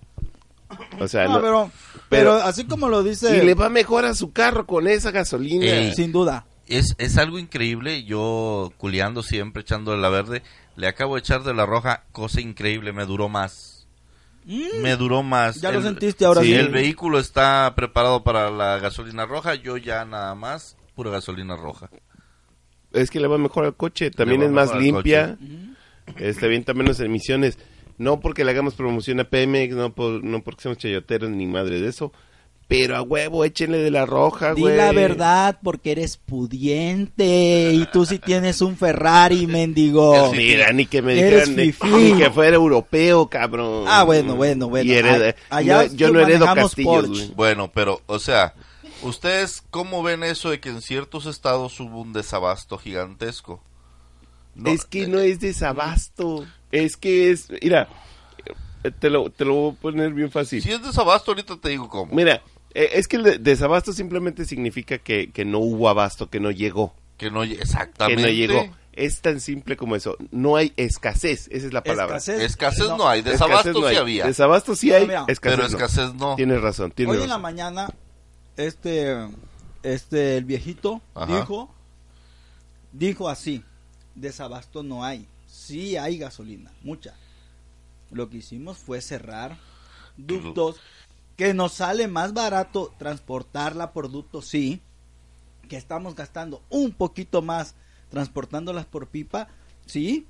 O sea, No, no- pero, pero, pero- así como lo dice, y le va mejor a su carro con esa gasolina. Ey. sin duda. Es, es algo increíble, yo culeando siempre, echando de la verde, le acabo de echar de la roja, cosa increíble, me duró más. Me duró más. Ya lo El- sentiste ahora sí. sí. El vehículo está preparado para la gasolina roja, yo ya nada más, pura gasolina roja. Es que le va mejor al coche, también es más limpia, está bien también menos emisiones. No porque le hagamos promoción a Pemex, no, por, no porque seamos chayoteros ni madre de eso, pero a huevo, échenle de la roja, Di güey. la verdad porque eres pudiente y tú sí tienes un Ferrari, mendigo. Mira, ni que me dijeran fifí. ni que fuera europeo, cabrón. Ah, bueno, bueno, bueno. Y allá no, yo no heredo castillos, Porsche. güey. Bueno, pero, o sea, ¿ustedes cómo ven eso de que en ciertos estados hubo un desabasto gigantesco? No, es que eh, no es desabasto, es que es, mira, eh, te lo, te lo voy a poner bien fácil. Si es desabasto, ahorita te digo cómo. Mira, es que el de- desabasto simplemente significa que, que no hubo abasto, que no llegó. Que no, lle- que exactamente. no llegó. Es tan simple como eso. No hay escasez, esa es la palabra. Escasez no, hay, Escasez desabasto no sí hay. había. Desabasto sí hay, mira. escasez pero no. escasez no. Tienes razón, tienes Hoy en la razón. mañana, este, este, el viejito Ajá. dijo, dijo así, desabasto no hay, sí hay gasolina, mucha. Lo que hicimos fue cerrar ductos, que nos sale más barato transportarla por ducto, sí, que estamos gastando un poquito más transportándolas por pipa, sí,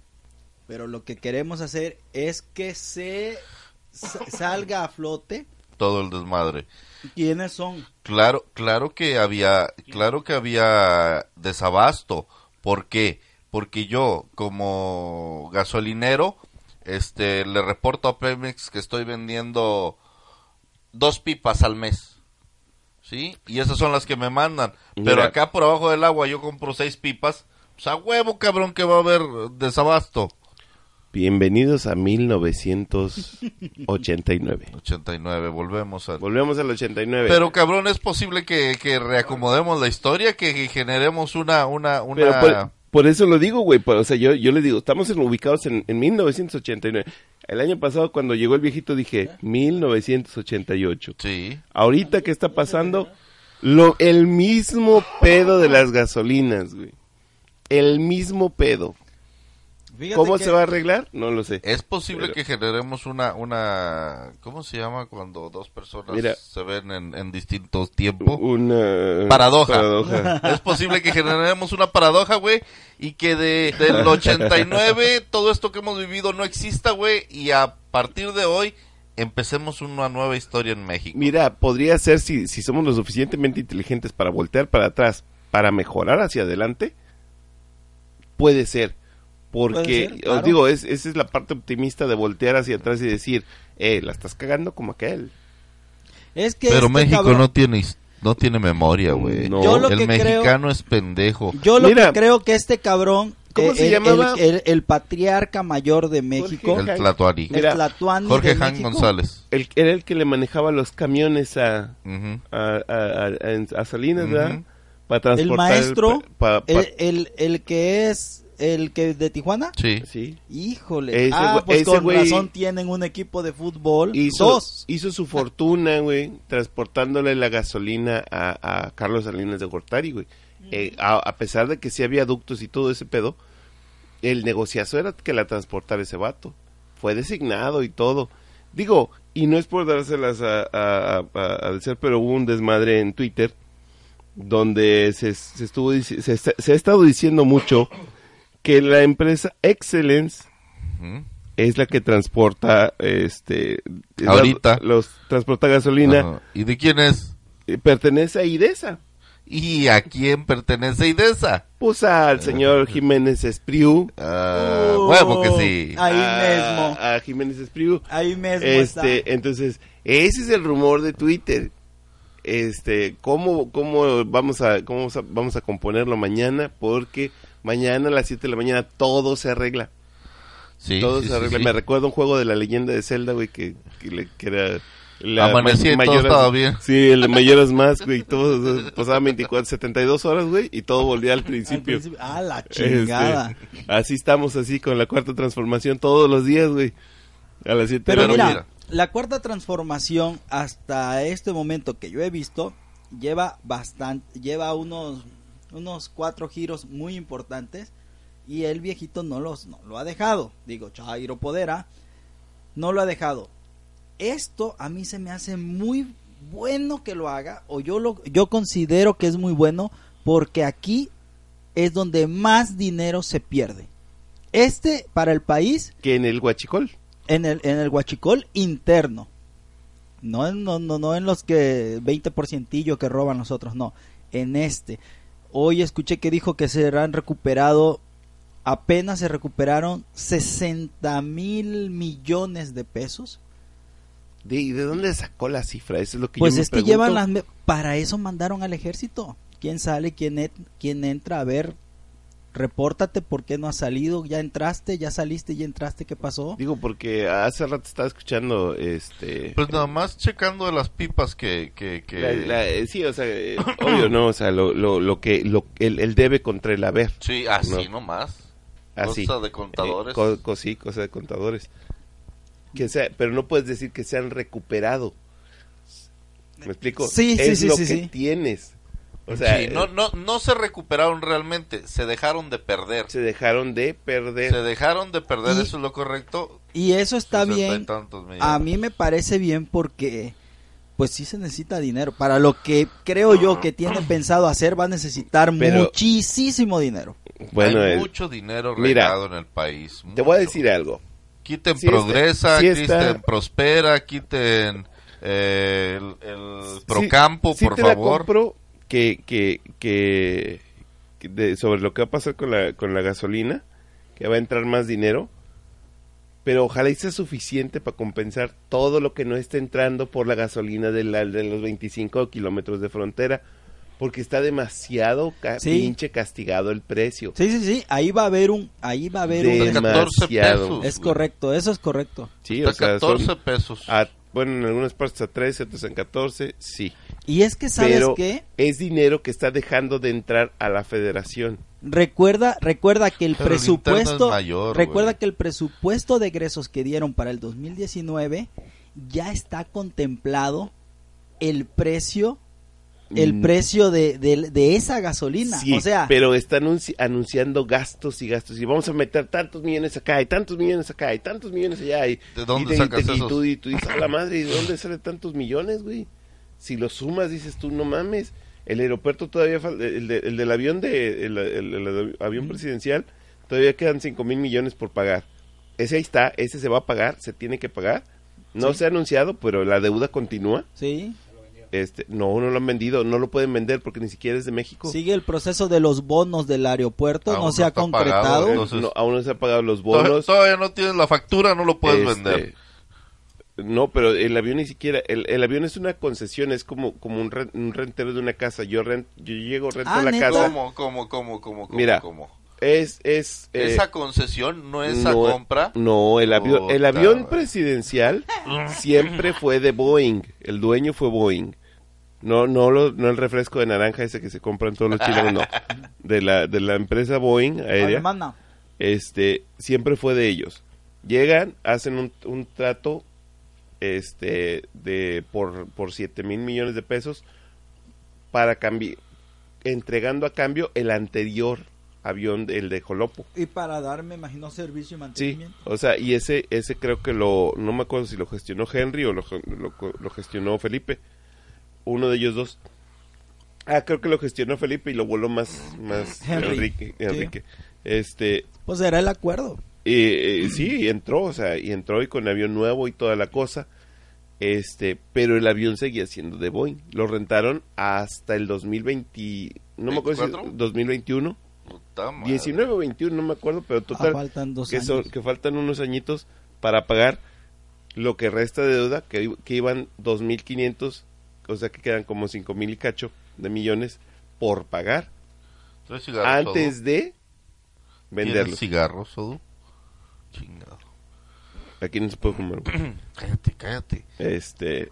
pero lo que queremos hacer es que se sa- salga a flote Todo el desmadre. quiénes son. Claro, claro que había, claro que había desabasto. ¿Por qué? Porque yo, como gasolinero, este, le reporto a Pemex que estoy vendiendo dos pipas al mes. ¿Sí? Y esas son las que me mandan. Pero acá por abajo del agua yo compro seis pipas. O sea, huevo, cabrón, que va a haber desabasto. Bienvenidos a 1989. 89, volvemos a... Volvemos al 89. Pero cabrón, es posible que, que reacomodemos la historia, que, que generemos una, una, una... Pero por, eso lo digo, güey. O sea, yo, yo le digo, estamos en- ubicados en, en 1989. El año pasado, cuando llegó el viejito, dije 1988. Sí. Ahorita, ¿qué está pasando? Lo, el mismo pedo de las gasolinas, güey. El mismo pedo. Fíjate ¿Cómo que- se va a arreglar? No lo sé. Es posible Pero- que generemos una, una, ¿cómo se llama cuando dos personas Mira. se ven en, en distintos tiempos? Una Paradoja. paradoja. Es posible que generemos una paradoja, güey, y que de, del 89 todo esto que hemos vivido no exista, güey, y a partir de hoy empecemos una nueva historia en México. Mira, podría ser si, si somos lo suficientemente inteligentes para voltear para atrás, para mejorar hacia adelante, puede ser. Porque, ser, os claro. digo, es, esa es la parte optimista de voltear hacia atrás y decir, eh, la estás cagando como aquel. Es que Pero este México cabrón- no tiene no tiene memoria, güey. No. El que creo- mexicano es pendejo. Yo lo Mira. que creo que este cabrón ¿Cómo eh, se el, llamaba? El, el- el patriarca mayor de México, Jorge El Tlatuani. el Mira, Tlatuani Jorge Han. González. El, era el que le manejaba los camiones a, Ujú. a, a, a- en- a Salinas, Ujú. ¿verdad? Para transportar El maestro, pa- pa- el, el, el que es el que de Tijuana. Sí. sí. Híjole. Ese ah, pues ese con razón tienen un equipo de fútbol. Hizo, Dos. hizo su fortuna, güey, transportándole la gasolina a, a Carlos Salinas de Gortari, güey. Eh, a, a pesar de que sí había ductos y todo ese pedo, el negociazo era que la transportara ese vato. Fue designado y todo. Digo, y no es por dárselas a, a, a- a decir, pero hubo un desmadre en Twitter donde se, se estuvo se ha estado diciendo mucho que la empresa Excellence es la que transporta este la- Ahorita. los transporta gasolina. ¿Y de quién es? eh, pertenece a IDESA ¿Y a quién pertenece IDESA? pues al señor Jiménez Espriu Ah, Uh, huevo que sí. Ahí a, mismo. a Jiménez Espriu Ahí mismo este está. entonces ese es el rumor de Twitter este cómo cómo vamos a cómo vamos a, vamos a componerlo mañana porque mañana a las 7 de la mañana todo se arregla Sí, todo sí, se arregla sí. me recuerda un juego de la leyenda de Zelda güey que, que, le- que era la Amanecía y todo Majora's- estaba bien. Sí, el Mayoras Mask, güey, todo pasaban 24, 72 horas, güey, y todo volvía al Al principio. Ah, la Este, chingada. así estamos, así, con la cuarta transformación todos los días, güey. A las 7 Pero de la mira, mañana. la cuarta transformación hasta este momento que yo he visto lleva bastante, lleva unos unos cuatro giros muy importantes y el viejito no los no lo ha dejado. Digo, Chairo Podera no lo ha dejado. Esto a mí se me hace muy bueno que lo haga o yo lo yo considero que es muy bueno porque aquí es donde más dinero se pierde. Este para el país Que en el Huachicol. en el, en el huachicol interno. No en, no, no, no en los que 20% que roban los otros, no. En este. Hoy escuché que dijo que se han recuperado, apenas se recuperaron 60 mil millones de pesos. ¿De, y ¿De dónde sacó la cifra? Eso es lo que Pues yo me es que pregunto. llevan las... Para eso mandaron al ejército. ¿Quién sale? ¿Quién, et- quién entra? A ver, repórtate, ¿por qué no has salido? ¿Ya entraste? ¿Ya saliste? ¿Ya entraste? ¿Qué pasó? Digo, porque hace rato estaba escuchando, este... Pues nada más checando de las pipas que... que, que... la- la- eh, sí, o sea, eh, obvio, ¿no? O sea, lo, lo, lo que... Lo, el, el debe contra el haber. Sí, así No. nomás. Así. Cosa de contadores. Eh, co- co- sí, cosa de contadores. Que sea, pero no puedes decir que se han recuperado. ¿Me explico? Sí, sí, es sí, lo sí, que sí. tienes. O sea, Sí, no, eh, no, no se recuperaron realmente, se dejaron de perder. se dejaron de perder. Se dejaron de perder, Y- eso es lo correcto. Y eso está bien. A mí me parece bien porque pues sí se necesita dinero. Para lo que creo yo que tiene pensado hacer va a necesitar Pero- muchísimo dinero. Bueno, Hay eh, mucho dinero mira, regado en el país. te voy a decir algo. Quiten Sí está- Progresa, quiten Prospera, quiten eh, el, el Procampo, sí por te la favor. compro que, que, que, que de- sobre lo que va a pasar con la, con la gasolina, que va a entrar más dinero, pero ojalá y sea suficiente para compensar todo lo que no está entrando por la gasolina de, la- de los 25 kilómetros de frontera, porque está demasiado ca- Sí. pinche castigado el precio. Sí, sí, sí. Ahí va a haber un... Ahí va a haber De- un... 14 demasiado. pesos. Es correcto, eso es correcto. Sí, o Está sea, son 14 pesos. a- bueno, en algunas partes a 13, otras en 14, sí. Y es que, ¿sabes Pero qué? es dinero que está dejando de entrar a la federación. Recuerda, recuerda que el Pero el interno presupuesto, es mayor, recuerda que el presupuesto de egresos que dieron para el 2019 ya está contemplado el precio, el Mm. precio de, de- de esa gasolina. Sí, o sea, pero está anunci- anunciando gastos y gastos y vamos a meter tantos millones acá y tantos millones acá y tantos millones allá y ¿De dónde y sacas y esos? tú, y tú dices a la madre ¿y de dónde salen tantos millones güey? Si lo sumas dices tú no mames el aeropuerto todavía el, de- el del avión de el, el- el avión presidencial todavía quedan cinco mil millones por pagar ese ahí está ese se va a pagar se tiene que pagar no se ha anunciado pero la deuda continúa sí, este no no lo han vendido no lo pueden vender porque ni siquiera es de México sigue el proceso de los bonos del aeropuerto, Aún no se ha concretado. pagado, entonces- no, aún no se han pagado los bonos. Todavía no tienes la factura, no lo puedes Este, vender. No, pero el avión ni siquiera, el, el avión es una concesión, es como, como un, ren- un rentero de una casa. Yo rent, yo llego, rento Ah, la ¿neta? casa. ¿Cómo, cómo, cómo, cómo, cómo, Mira. cómo? es, es, eh, Esa concesión no es esa no, compra. No, el avión, el avión presidencial siempre fue de Boeing. El dueño fue Boeing. No, no, lo- no el refresco de naranja ese que se compran todos los chilenos, no. De la, de la empresa Boeing aérea. Alemana. Este, siempre fue de ellos. Llegan, hacen un, un trato, este, de, por, por 7 mil millones de pesos para cambiar, entregando a cambio el anterior avión, el de Jolopo. Y para dar, me imagino, servicio y Sí, mantenimiento. o sea, y ese, ese creo que lo, no me acuerdo si lo gestionó Henry o lo, lo, lo gestionó Felipe, uno de ellos dos. Ah, creo que lo gestionó Felipe y lo voló más, más Henry. Enrique. Este, Pues era el acuerdo. eh, eh, sí, entró, o sea, y entró y con avión nuevo y toda la cosa. Este, pero el avión seguía siendo de Boeing. Lo rentaron hasta el 2020, no me acuerdo si 24? 2021, Puta madre. 19 o 21, no me acuerdo, pero total Ah, faltan dos que, años. son- que faltan unos añitos para pagar lo que resta de deuda, que, que iban 2.500, o sea que quedan como 5.000 y cacho de millones por pagar ¿Traes cigarros, antes Odu? de ¿Tienes venderlos. cigarros, Odu? Chingado. Aquí no se puede fumar. güey. Cállate, cállate. Este,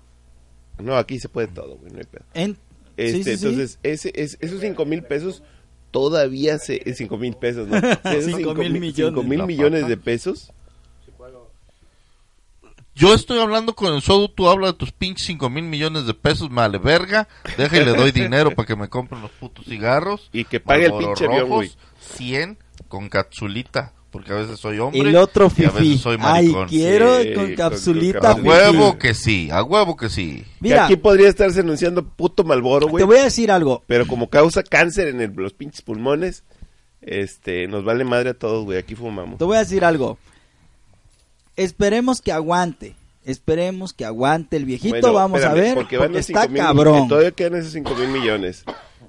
no, aquí se puede todo, güey, no hay pedo. En- Este, sí, sí, sí. entonces, ese, es- esos 5 mil pesos todavía se... 5 mil pesos, ¿no? Esos Cinco cinco mil mil- millones. cinco mil millones de pesos Yo estoy hablando con el Sodu, tú hablas de tus pinches 5 mil millones de pesos, me vale verga. Deja y le doy dinero para que me compren los putos cigarros. y que pague el pinche rojos, 100 con capsulita, porque a veces soy hombre. el otro y a veces fifi. soy Ay, maricón. quiero Sí, con con- capsulita. con A huevo que sí, a huevo que sí. Que Mira, aquí podría estarse anunciando puto Malboro, güey. te voy a decir algo. Pero como causa cáncer en el- los pinches pulmones, este, nos vale madre a todos, güey. Aquí fumamos. Te voy a decir algo. Esperemos que aguante. Esperemos que aguante el viejito. Bueno, Vamos a ver. porque Porque, está mil- cabrón. Todavía quedan esos 5 mil millones.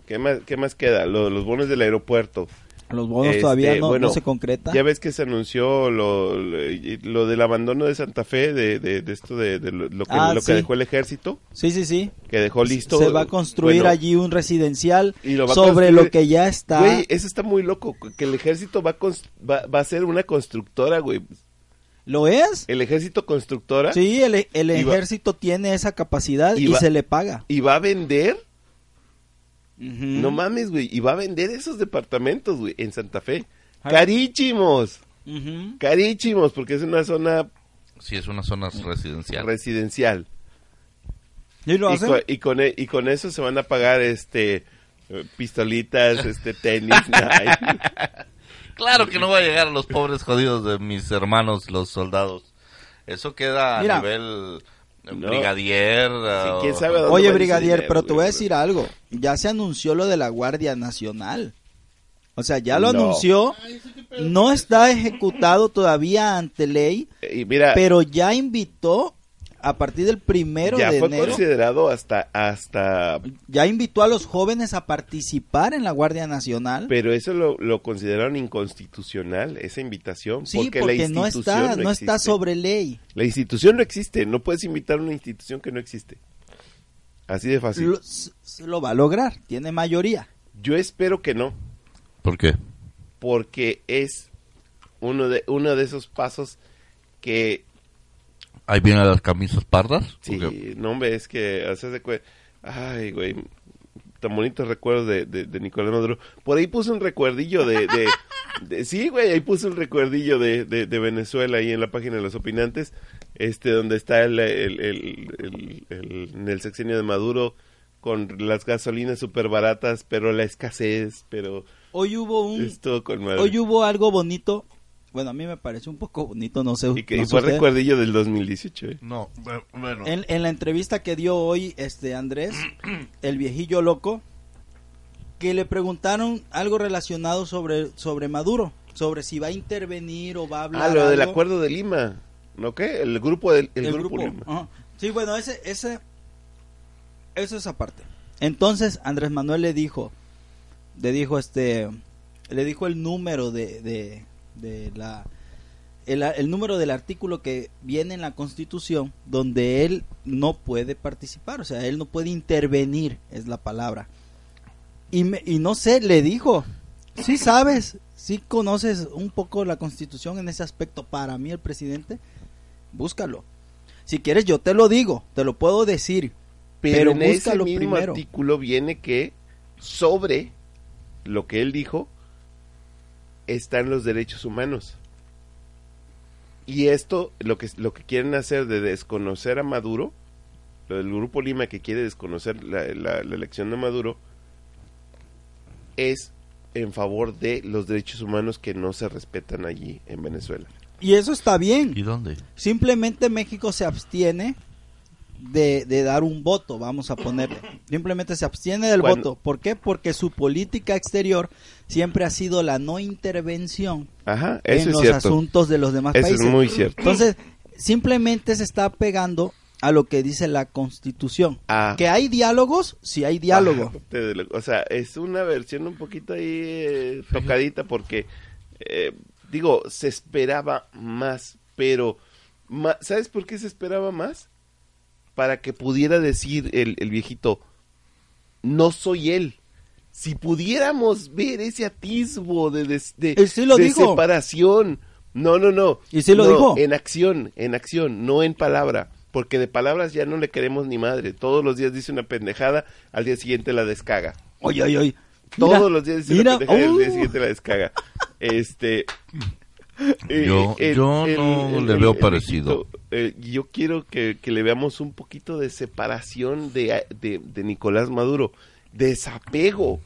¿Qué más, qué más queda? Lo- los bonos del aeropuerto. Los bonos Este, todavía no, bueno, no se concretan. Ya ves que se anunció lo, lo, lo del abandono de Santa Fe, de, de, de esto de, de lo, que, Ah, lo que dejó el ejército, Sí, sí, sí. que dejó listo. Se va a construir Bueno, allí un residencial y lo sobre lo que ya está. Güey, eso está muy loco, que el ejército va a, va, va a ser una constructora, güey. ¿Lo es? El ejército constructora Sí, el, el va- ejército tiene esa capacidad y y, va- se le paga. y va a vender, no mames, güey, y va a vender esos departamentos, güey, en Santa Fe. Ay. Carísimos, Ujú. carísimos, porque es una zona Sí, es una zona residencial. residencial. ¿Y lo y, hacen? con, y, con, e- y con eso se van a pagar este eh, pistolitas, este tenis. Claro que no va a llegar a los pobres jodidos de mis hermanos, los soldados. Eso queda Mira. a nivel eh, No. brigadier. Sí, o- quién sabe a dónde Oye, brigadier, dinero, pero te voy a decir algo. Ya se anunció lo de la Guardia Nacional. O sea, ya lo No. anunció. No está ejecutado todavía ante ley, Y mira, pero ya invitó a partir del primero ya de fue enero. considerado hasta hasta Ya invitó a los jóvenes a participar en la Guardia Nacional. pero eso lo, lo consideraron inconstitucional esa invitación sí, porque, porque, la no institución está, no, está existe. sobre ley. la institución no existe no puedes invitar a una institución que no existe así de fácil Lo, lo va a lograr, tiene mayoría. yo espero que no ¿Por qué? porque es uno de uno de esos pasos que Ahí vienen las camisas pardas. sí Porque- no hombre es que haces de ay güey tan bonitos recuerdos de, de, de Nicolás Maduro por ahí puse un recuerdillo de, de, de- sí güey ahí puse un recuerdillo de, de, de Venezuela ahí en la página de los opinantes este donde está el, el, el, el- el- en el sexenio de Maduro con las gasolinas súper baratas pero la escasez pero Hoy hubo un, hoy hubo algo bonito. Bueno, a mí me pareció un poco bonito, no sé. y que no fue ustedes. recuerdillo del 2018 eh. No, bu- bueno. En, en la entrevista que dio hoy este Andrés, el viejillo loco, que le preguntaron algo relacionado sobre, sobre Maduro, sobre si va a intervenir o va a hablar. ah lo del acuerdo de Lima ¿no qué? el grupo del el El grupo, grupo. Lima ajá. Sí, bueno, ese, ese, eso es aparte. Entonces Andrés Manuel le dijo, le dijo este, le dijo el número de, de, de la, el, el número del artículo que viene en la Constitución donde él no puede participar, o sea, él no puede intervenir, es la palabra. Y, me- y no sé, le dijo, sí sabes, si conoces un poco la constitución en ese aspecto, para mí el presidente, búscalo. Si quieres yo te lo digo, te lo puedo decir, Pero, pero, en ese búscalo mismo primero. artículo viene que sobre lo que él dijo están los derechos humanos. Y esto, lo que, lo que quieren hacer de desconocer a Maduro, lo del Grupo Lima que quiere desconocer la, la- la elección de Maduro, es en favor de los derechos humanos que no se respetan allí en Venezuela. Y eso está bien. ¿Y dónde? Simplemente México se abstiene de, de dar un voto, vamos a ponerle. Simplemente se abstiene del voto. ¿Por qué? Porque su política exterior siempre ha sido la no intervención Ajá, eso en es los cierto. asuntos de los demás Eso países. es muy cierto. Entonces, simplemente se está pegando a lo que dice la Constitución. Ah. Que hay diálogos, sí hay diálogo. Lo- O sea, es una versión un poquito ahí eh, tocadita porque, eh, digo, se esperaba más, pero, ¿sabes por qué se esperaba más? Para que pudiera decir el, el viejito, no soy él. Si pudiéramos ver ese atisbo de, de, Él sí lo de dijo. separación. No, no, no. ¿Y sí lo No, dijo? En acción, en acción, no en palabra. Porque de palabras ya no le queremos ni madre. Todos los días dice una pendejada, al día siguiente la descaga. Oye, oye, oye. Todos Mira, los días dice mira, una pendejada y al día uh. siguiente la descaga. Este. Eh, Yo- yo no le veo parecido. eh, yo quiero que, que le veamos un poquito de separación de, de, de Nicolás Maduro. Desapego.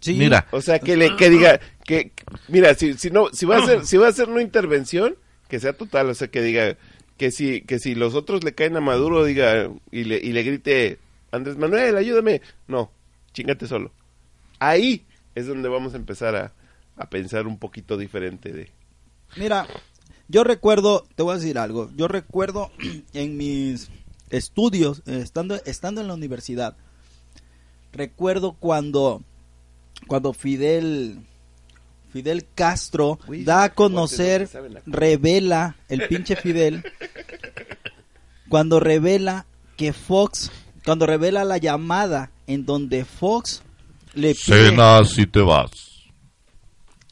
Sí. Mira, O sea, que le que diga que mira, si si no si va a hacer si va a hacer una intervención, que sea total, o sea, que diga que si que si los otros le caen a Maduro diga y le y le grite Andrés Manuel, ayúdame. No, chingate solo. Ahí es donde vamos a empezar a, a pensar un poquito diferente de Mira, yo recuerdo, te voy a decir algo, yo recuerdo en mis estudios, eh, estando, estando en la universidad, recuerdo cuando, cuando Fidel, Fidel Castro Uy, da a conocer, revela, el pinche Fidel, cuando revela que Fox, cuando revela la llamada en donde Fox le pide... cena si te vas.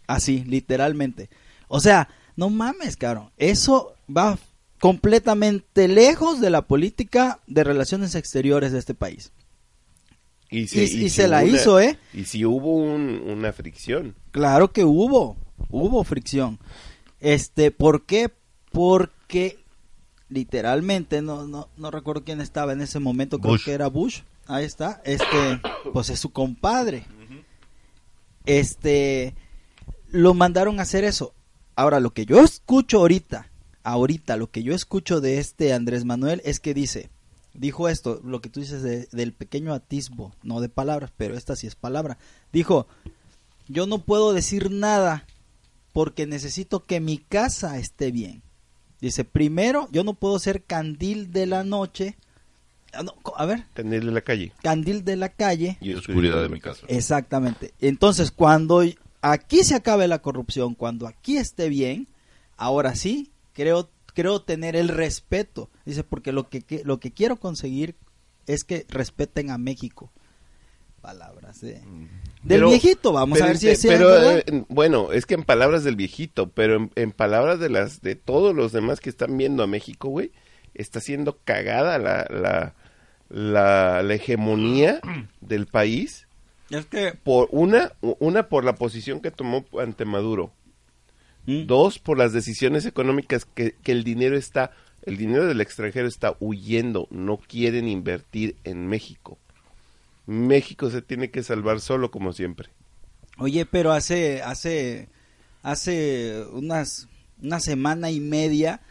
Así, literalmente. O sea, no mames, cabrón. Eso va completamente lejos de la política de relaciones exteriores de este país. y, Y- y si se la una- hizo, ¿eh? Y si hubo un- una fricción. Claro que hubo, hubo fricción. Este, ¿por qué? Porque literalmente, no, no, no recuerdo quién estaba en ese momento, creo Bush. que era Bush. Ahí está, este, pues es su compadre. Este, lo mandaron a hacer eso. Ahora, lo que yo escucho ahorita, ahorita, lo que yo escucho de este Andrés Manuel es que dice, dijo esto, lo que tú dices de- del pequeño atisbo, no de palabras, pero esta sí es palabra. Dijo, yo no puedo decir nada porque necesito que mi casa esté bien. Dice, primero, yo no puedo ser candil de la noche. Ah, no, a ver, Tenerle la calle. candil de la calle. Y oscuridad de mi casa. Exactamente. Entonces, cuando aquí se acabe la corrupción, cuando aquí esté bien, ahora sí, creo, creo tener el respeto. Dice, porque lo que, que- lo que quiero conseguir es que respeten a México. Palabras de, del Pero- viejito, vamos a ver si es cierto. eh, en- bueno, es que en palabras del viejito, pero en, en palabras de las de todos los demás que están viendo a México, güey, está siendo cagada la, la, la, la hegemonía del país Es que... por una, una por la posición que tomó ante Maduro, ¿Mm? dos por las decisiones económicas que, que el dinero está, el dinero del extranjero está huyendo, no quieren invertir en México. México se tiene que salvar solo como siempre. Oye, pero hace, hace, hace unas, una semana y media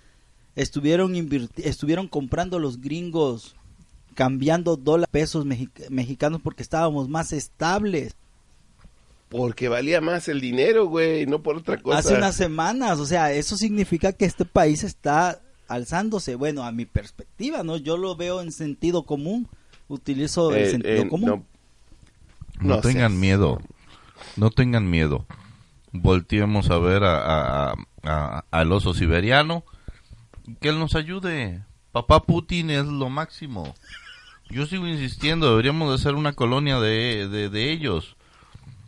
estuvieron estuvieron comprando los gringos, cambiando dólares, pesos mexi- mexicanos porque estábamos más estables. Porque valía más el dinero, güey, no por otra cosa. Hace unas semanas, o sea, eso significa que este país está alzándose. Bueno, a mi perspectiva, ¿no? Yo lo veo en sentido común. Utilizo el Eh, sentido eh, común. no, No, No tengan seas- miedo. No tengan miedo. Volteemos a ver a, a- a- al oso siberiano. Que él nos ayude. Papá Putin es lo máximo. Yo sigo insistiendo, deberíamos de ser una colonia de, de, de ellos.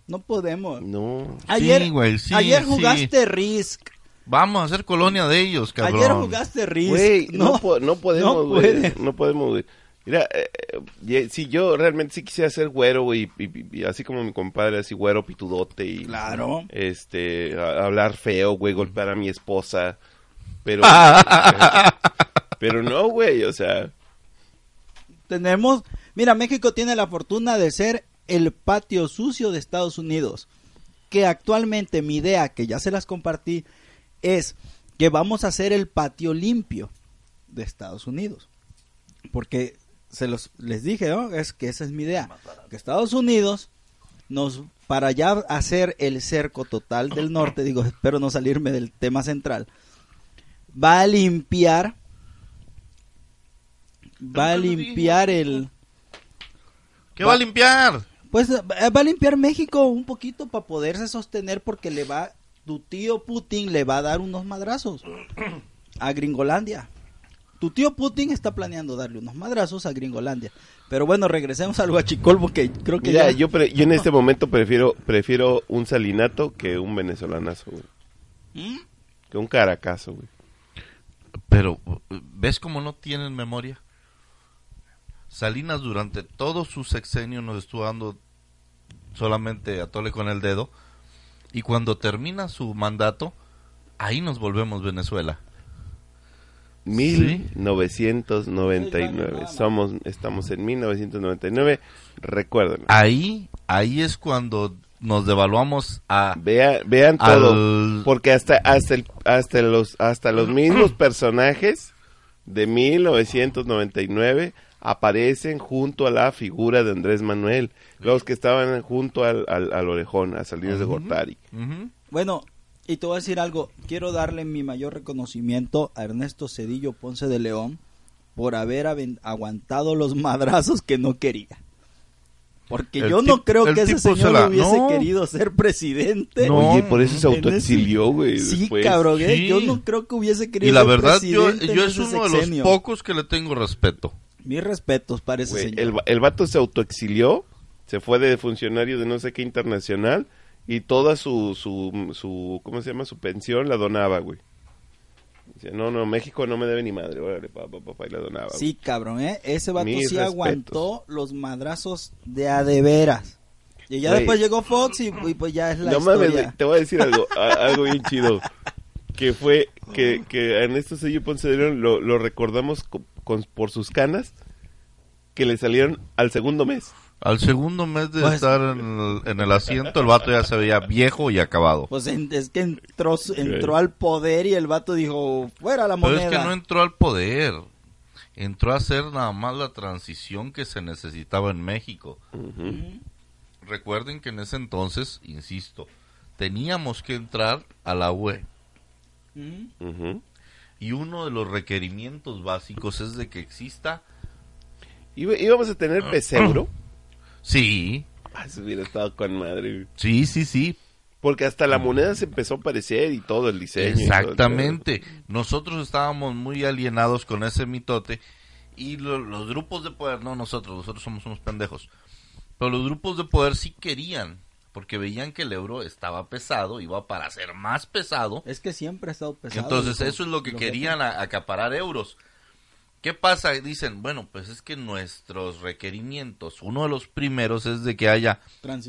No podemos. No. Ayer, güey, sí, ayer sí. jugaste Risk. Vamos a hacer colonia de ellos, cabrón. Ayer jugaste Risk. Güey, no, po- no podemos, no güey. puede. No, podemos, güey. Mira, eh, eh, si yo realmente sí quisiera ser güero, güey, y, y- y así como mi compadre, así güero, pitudote y... Claro. Este, a- hablar feo, güey, golpear a mi esposa, pero... pero no, güey, o sea... Tenemos, mira, México tiene la fortuna de ser el patio sucio de Estados Unidos. Que actualmente mi idea, que ya se las compartí, es que vamos a hacer el patio limpio de Estados Unidos. Porque se los les dije, ¿no? Es que esa es mi idea. Que Estados Unidos nos para ya hacer el cerco total del norte, digo, espero no salirme del tema central. Va a limpiar va a Pero ¿qué te limpiar el ¿Qué va a limpiar? pues eh, va a limpiar México un poquito para poderse sostener porque le va tu tío Putin le va a dar unos madrazos a Gringolandia. Tu tío Putin está planeando darle unos madrazos a Gringolandia. Pero bueno, regresemos al Huachicol porque creo que Mira, ya- yo, pre- yo en este momento prefiero prefiero un salinato que un venezolanazo, güey. ¿Mm? Que un caracazo, güey. Pero, ¿ves cómo no tienen memoria? Salinas durante todo su sexenio nos estuvo dando solamente a tole con el dedo. Y cuando termina su mandato, ahí nos volvemos Venezuela. 1999. Somos, estamos en 1999. Recuerden. Ahí, ahí es cuando nos devaluamos a... Vea, vean Al- todo. Porque hasta, hasta, el- hasta, los, hasta los mismos personajes de 1999 aparecen junto a la figura de Andrés Manuel. Los que estaban junto al, al, al orejón, a Salinas de Gortari. Bueno, y te voy a decir algo, quiero darle mi mayor reconocimiento a Ernesto Cedillo Ponce de León por haber aguantado los madrazos que no quería. Porque El yo no creo que ese señor la- hubiese no. querido ser presidente. No, Oye, por eso se autoexilió, güey. Sí, después. cabrón, ¿eh? Sí. yo no creo que hubiese querido Y la ser verdad, yo, presidente yo es uno de los pocos que le tengo respeto. Mis respetos para ese Güey, señor. el, el vato se autoexilió, se fue de funcionario de no sé qué internacional y toda su, su, su ¿cómo se llama? Su pensión la donaba, güey. Dice, no, no, México no me debe ni madre, órale, papá, papá, y la donaba. güey. Sí, cabrón, ¿eh? Ese vato Mis sí respetos. aguantó los madrazos de a de veras. Y ya Güey. después llegó Fox y, y pues ya es la no historia. mames, güey, te voy a decir algo, a- algo bien chido. Que fue que, que a Ernesto Cedillo Ponce de León lo, lo recordamos co- con- por sus canas que le salieron al segundo mes. Al segundo mes de Pues- estar en el, en el asiento, el vato ya se veía viejo y acabado. Pues en- es que entró, entró al poder y el vato dijo, fuera la Pero moneda. es que no entró al poder. Entró a hacer nada más la transición que se necesitaba en México. Recuerden que en ese entonces, insisto, teníamos que entrar a la UE. Y uno de los requerimientos básicos es de que exista... Íbamos a tener peseuro. Sí, Ah, eso hubiera estado con madre. sí, sí, sí. Porque hasta la moneda se empezó a parecer y todo el diseño. Exactamente. Nosotros estábamos muy alienados con ese mitote y lo- los grupos de poder, no nosotros, nosotros somos unos pendejos, pero los grupos de poder sí querían, porque veían que el euro estaba pesado, iba para ser más pesado. Es que siempre ha estado pesado. Entonces eso es lo que Lo querían a- acaparar euros. ¿Qué pasa? Dicen, bueno, pues es que nuestros requerimientos, uno de los primeros es de que haya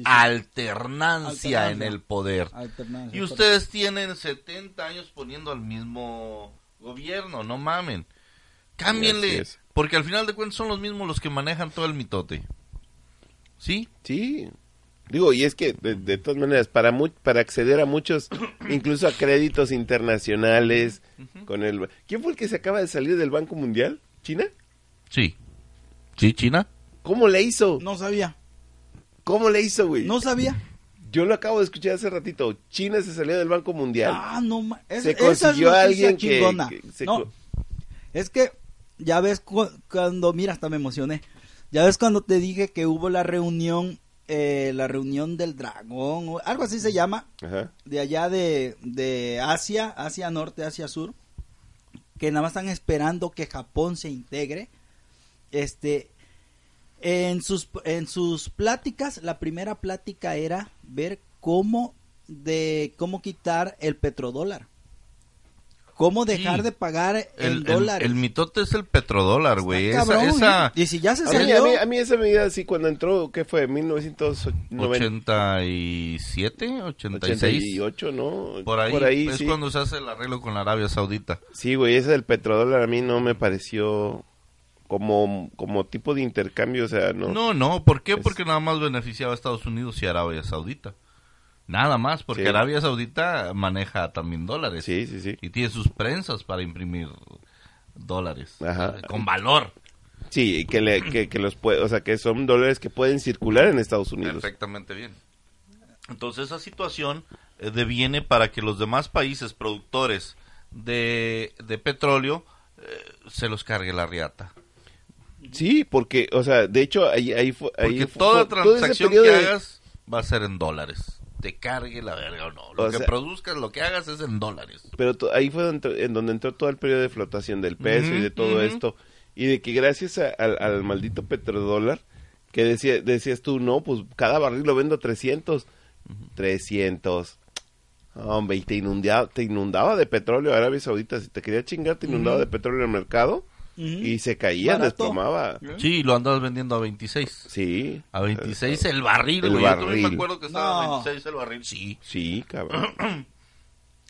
alternancia, en el poder. Alternancia, Y ustedes tienen 70 años poniendo al mismo gobierno, no mamen. Cámbienle, porque al final de cuentas son los mismos los que manejan todo el mitote. ¿Sí? Sí. Digo, y es que de, de todas maneras, para mu- para acceder a muchos, incluso a créditos internacionales, con el... ¿Quién fue el que se acaba de salir del Banco Mundial? ¿China? Sí. ¿Sí, China? ¿Cómo le hizo? No sabía. ¿Cómo le hizo, güey? No sabía. Yo lo acabo de escuchar hace ratito. China se salió del Banco Mundial. Ah, no es- se esa es consiguió a noticia alguien que, chingona. que se No, Es que ya ves cu- cuando, mira, hasta me emocioné. Ya ves cuando te dije que hubo la reunión, eh, la reunión del dragón, o algo así se llama, Ajá. de allá de, de Asia, Asia Norte, Asia Sur, que nada más están esperando que Japón se integre. Este, en sus, en sus pláticas, la primera plática era ver cómo de cómo quitar el petrodólar. ¿Cómo dejar Sí. de pagar en El, el- dólares? el mitote es el petrodólar, güey. Y si ya se A mí, salió... a, mí, a mí esa medida así cuando entró, ¿qué fue? 1990. 87, 86. 88, ¿no? Por ahí, es sí. cuando se hace el arreglo con la Arabia Saudita. Sí, güey, ese del petrodólar a mí no me pareció como, como tipo de intercambio, o sea, no. No, no, ¿por qué? Es- Porque nada más beneficiaba a Estados Unidos y Arabia Saudita. Nada más, porque Sí. Arabia Saudita maneja también dólares. Sí, sí, sí. Y tiene sus prensas para imprimir dólares. Ajá. Con valor. Sí, que, le, que, que los puede, o sea, que son dólares que pueden circular en Estados Unidos. Perfectamente bien. Entonces esa situación eh, deviene para que los demás países productores de, de petróleo eh, se los cargue la riata. Sí, porque, o sea, de hecho, ahí, ahí fue... Ahí Porque fue- toda todo transacción que hagas va a ser en dólares. Te cargue la verga o no. Lo O que sea- produzcas, lo que hagas es en dólares. Pero ahí fue donde, en donde entró todo el periodo de flotación del peso y de todo esto. Y de que gracias a- al, al maldito petrodólar, que decía, decías tú, no, pues cada barril lo vendo a 300. 300. Hombre, y te inundaba, te inundaba de petróleo Arabia Saudita. Si te quería chingar, te inundaba de petróleo en el mercado Ujú. y se caía, Barato. desplomaba. Sí, lo andabas vendiendo a 26. Sí. A 26 el barril, El güey. Yo también me barril. acuerdo que estaba No. a 26 el barril. Sí. Sí, cabrón.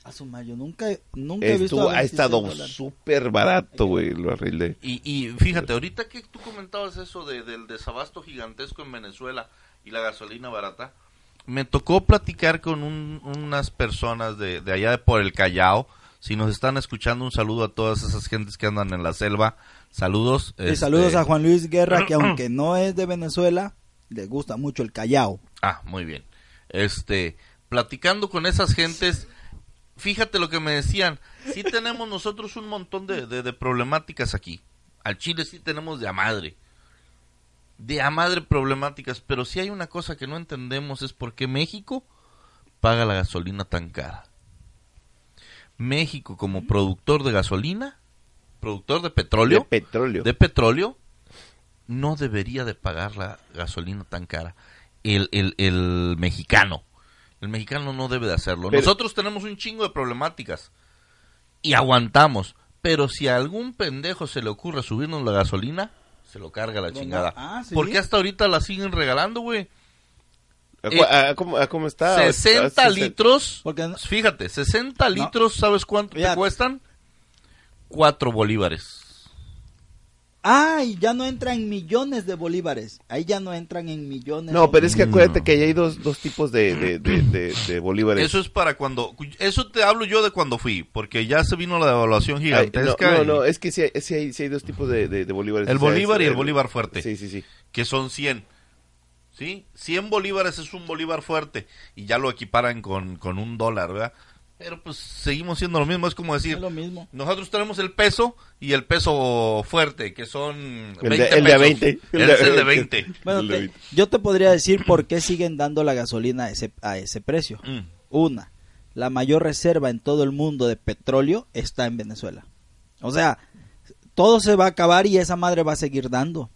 A su mayo, nunca, nunca he visto... Estuvo, a ha 26 estado súper barato, güey, el barril de... Y, y fíjate, ahorita que tú comentabas eso de, del desabasto gigantesco en Venezuela y la gasolina barata, me tocó platicar con un- unas personas de, de allá de por el Callao. Si nos están escuchando, un saludo a todas esas gentes que andan en la selva. Saludos. Y este, saludos a Juan Luis Guerra, que aunque no es de Venezuela, le gusta mucho el Callao. Ah, muy bien. Este, platicando con esas gentes, fíjate lo que me decían. Sí tenemos nosotros un montón de, de- de problemáticas aquí. Al Chile sí tenemos de a madre. De a madre problemáticas, pero si hay una cosa que no entendemos es por qué México paga la gasolina tan cara. México como productor de gasolina, productor de petróleo, De petróleo. de petróleo no debería de pagar la gasolina tan cara. El, el, el mexicano. El mexicano no debe de hacerlo. Pero- Nosotros tenemos un chingo de problemáticas y aguantamos. Pero si a algún pendejo se le ocurre subirnos la gasolina, se lo carga la chingada. Ah, ¿sí? ¿Por qué hasta ahorita la siguen regalando, güey? ¿A, eh, cómo, a cómo está? 60 A- a- litros. No- Fíjate, 60 litros, ¿sabes cuánto te cuestan? 4 bolívares. Ah, y ya no entra en millones de bolívares. Ahí ya no entran en millones. No, pero es que acuérdate No. que ahí hay dos, dos tipos de, de, de, de- de bolívares. Eso es para cuando. Eso te hablo yo de cuando fui, porque ya se vino la devaluación Ay, gigantesca. no, no, y- no, es que sí, hay- sí hay, sí hay dos tipos de, de, de bolívares. El O sea, bolívar es y el bolívar fuerte. Sí, sí, sí. que son 100. ¿Sí? 100 bolívares es un bolívar fuerte y ya lo equiparan con, con un dólar, ¿verdad? Pero pues seguimos siendo lo mismo, es como decir, Es lo mismo. nosotros tenemos el peso y el peso fuerte, que son El de- 20 el de pesos. 20. Él es el de 20. Bueno, te- yo te podría decir por qué siguen dando la gasolina a ese, a ese precio. Mm. Una, la mayor reserva en todo el mundo de petróleo está en Venezuela. O sea, todo se va a acabar y esa madre va a seguir dando.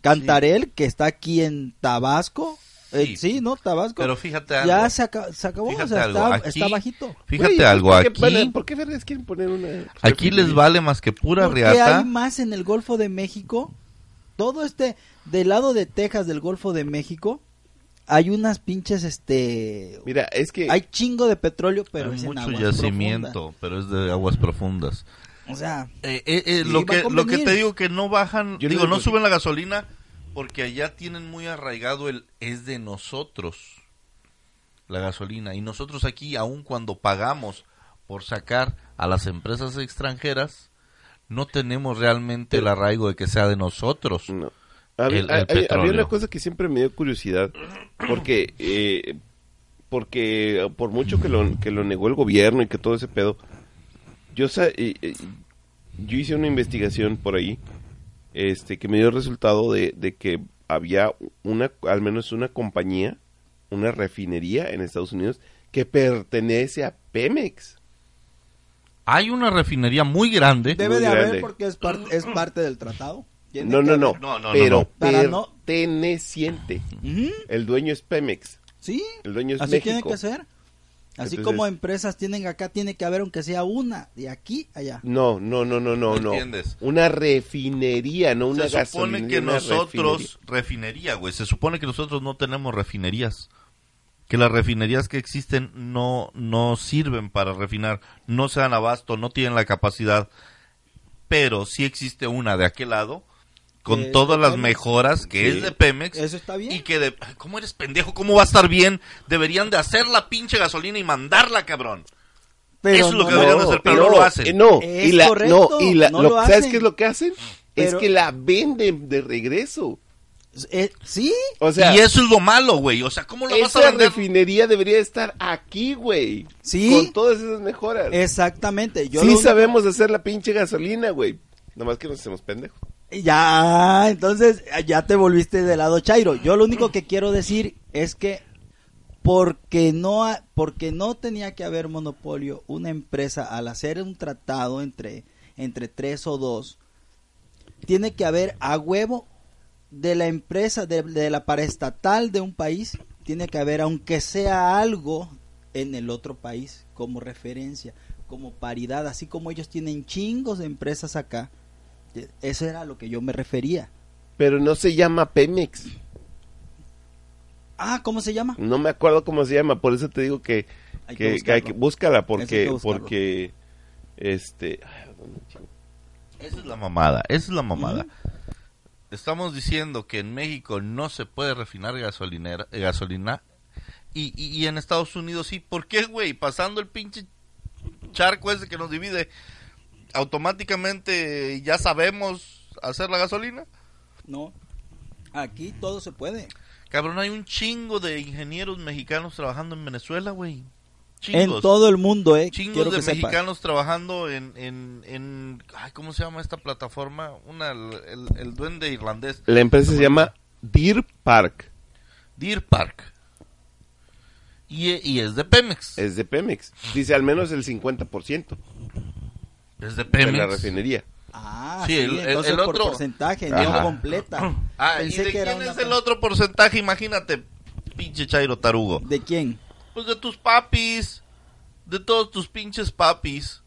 Cantarel, que está aquí en Tabasco, eh, Sí. ¿no? Tabasco. Pero fíjate algo. ya se, aca- se acabó, Fíjate o sea, algo, está, aquí- está bajito. Fíjate Güey, algo, ¿por qué, aquí, ¿Por qué vergas quieren poner una... aquí les vale más que pura Porque riata. hay más en el Golfo de México. Todo este, del lado de Texas, del Golfo de México, hay unas pinches, este... Mira, es que... Hay chingo de petróleo, pero Hay es en mucho aguas yacimiento, pero es de aguas profundas. O sea, Eh, eh, eh, lo, que, lo que te digo que no bajan, Yo digo, no suben la gasolina porque allá tienen muy arraigado el es de nosotros la gasolina y nosotros aquí aun cuando pagamos por sacar a las empresas extranjeras no tenemos realmente el arraigo de que sea de nosotros. No. Había, El- el hay- había una cosa que siempre me dio curiosidad, porque eh, porque por mucho que lo, que lo negó el gobierno y que todo ese pedo, yo sa- eh, eh, yo hice una investigación por ahí, este que me dio el resultado de, de que había una, al menos una compañía, una refinería en Estados Unidos que pertenece a Pemex. Hay una refinería muy grande. debe Muy de haber grande. porque es, par- es parte del tratado. No, no, no, haber. No, no, pero no. Para no- perteneciente. Ujú. El dueño es Pemex. Sí, El dueño es así México. tiene que ser. Así Entonces- como empresas tienen acá, tiene que haber aunque sea una, de aquí allá. No, no, no, no, no, ¿No entiendes? Una refinería, no una se supone que nosotros, refinería. refinería, güey, se supone que nosotros no tenemos refinerías. Que las refinerías que existen no, no sirven para refinar, no se dan abasto, no tienen la capacidad. Pero sí existe una de aquel lado, con todas las Pemex. mejoras, que Sí. es de Pemex. Eso está bien. Y que de... ¿Cómo eres pendejo? ¿Cómo va a estar bien? Deberían de hacer la pinche gasolina y mandarla, cabrón. Pero Eso es lo no que deberían lo- hacer, pero no lo hacen. eh, no, Es y la, correcto, no, y la, no lo- lo ¿sabes qué es lo que hacen? Pero- es que la venden de regreso. Eh, sí, O sea, y eso es lo malo, güey. O sea, ¿cómo la vas a esa vender? refinería debería estar aquí, güey. Sí. Con todas esas mejoras. exactamente. Yo sí lo único- sabemos hacer la pinche gasolina, güey. Nomás que nos hacemos pendejos. Ya, entonces ya te volviste de lado Chairo. Yo lo único que quiero decir es que porque no porque no tenía que haber monopolio, una empresa al hacer un tratado entre entre tres o dos tiene que haber a huevo de la empresa de, de la paraestatal de un país tiene que haber aunque sea algo en el otro país como referencia, como paridad, así como ellos tienen chingos de empresas acá. Eso era a lo que yo me refería. Pero no se llama Pemex. Ah, ¿cómo se llama? No me acuerdo cómo se llama. Por eso te digo que, Hay que, que que hay que búscala porque, hay que buscarlo. porque, este. Esa es la mamada, esa es la mamada. Estamos diciendo que en México no se puede refinar gasolinera, eh, gasolina y, y, y en Estados Unidos sí. ¿Por qué, güey? Pasando el pinche charco ese que nos divide, automáticamente ya sabemos hacer la gasolina. No. Aquí todo se puede. Cabrón, hay un chingo de ingenieros mexicanos trabajando en Venezuela, güey. En todo el mundo, eh. Chingos Quiero de que mexicanos trabajando en, en, en ay, ¿cómo se llama esta plataforma? Una, el, el- el duende irlandés. La empresa se llama Deer Park. Deer Park. Y, y es de Pemex. Es de Pemex. Dice al menos el 50% Es de de Pemex. la refinería. Ah, Sí, sí, el- el- entonces el por otro- porcentaje, Ajá. no completa. Ah, ¿y Pensé de que era quién una es el pa- otro porcentaje? Imagínate, pinche Chairo Tarugo. ¿De quién? Pues de tus papis. De todos tus pinches papis.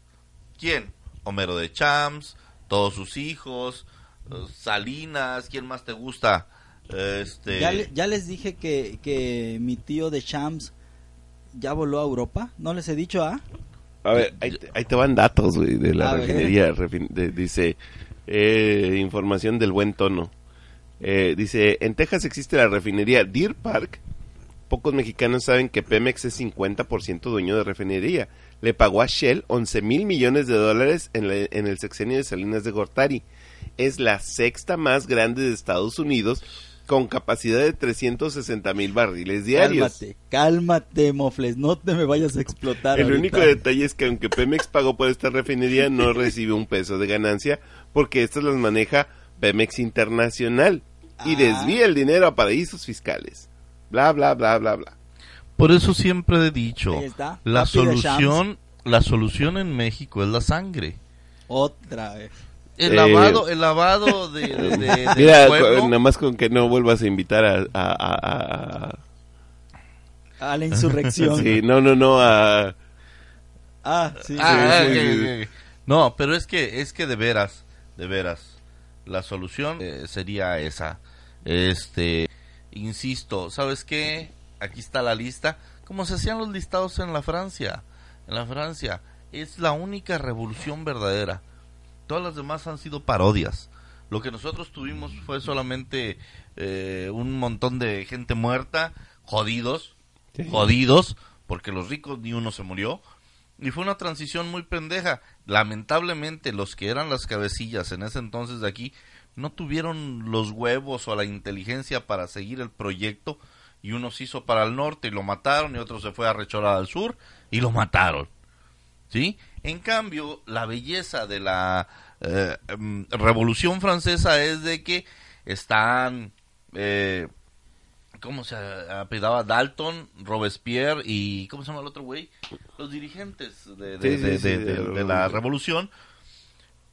¿Quién? Homero de Champs, todos sus hijos, eh, Salinas, ¿quién más te gusta? Este... Ya, le- ya les dije que, que mi tío de Shams ya voló a Europa. ¿No les he dicho, ah? A ver, ahí te, ahí te van datos, güey, de la A ver. refinería. refin- de- dice, eh, información del buen tono. Eh, dice, en Texas existe la refinería Deer Park. Pocos mexicanos saben que Pemex es 50% dueño de refinería. Le pagó a Shell 11 mil millones de dólares en, la- en el sexenio de Salinas de Gortari. Es la sexta más grande de Estados Unidos con capacidad de 360 mil barriles diarios. Cálmate, cálmate, Mofles. No te me vayas a explotar. El ahorita. único detalle es que aunque Pemex pagó por esta refinería, no recibe un peso de ganancia porque estas las maneja Pemex Internacional y Ah. desvía el dinero a paraísos fiscales. Bla, bla, bla, bla, bla. Por eso siempre he dicho, la papi solución, la solución en México es la sangre. Otra vez. El Eh, lavado, el lavado de, de- Mira, nada más con que no vuelvas a invitar a... a- a- a- A la insurrección. Sí, no, no, no, a... Ah, sí. Ah, sí, sí. No, pero es que, es que de veras, de veras, la solución eh, sería esa. Este, insisto, ¿sabes qué? Aquí está la lista, como se hacían los listados en la Francia. En la Francia es la única revolución verdadera. Todas las demás han sido parodias. Lo que nosotros tuvimos fue solamente eh, un montón de gente muerta, jodidos, jodidos, porque los ricos ni uno se murió. Y fue una transición muy pendeja. Lamentablemente los que eran las cabecillas en ese entonces de aquí no tuvieron los huevos o la inteligencia para seguir el proyecto y uno se hizo para el norte y lo mataron y otro se fue a rechorar al sur y lo mataron. ¿Sí? En cambio, la belleza de la eh, em, Revolución Francesa es de que están eh, ¿cómo se apellidaba? Dalton, Robespierre y ¿cómo se llama el otro güey? Los dirigentes de, de- Sí, sí, de- sí, de- de de- la revolución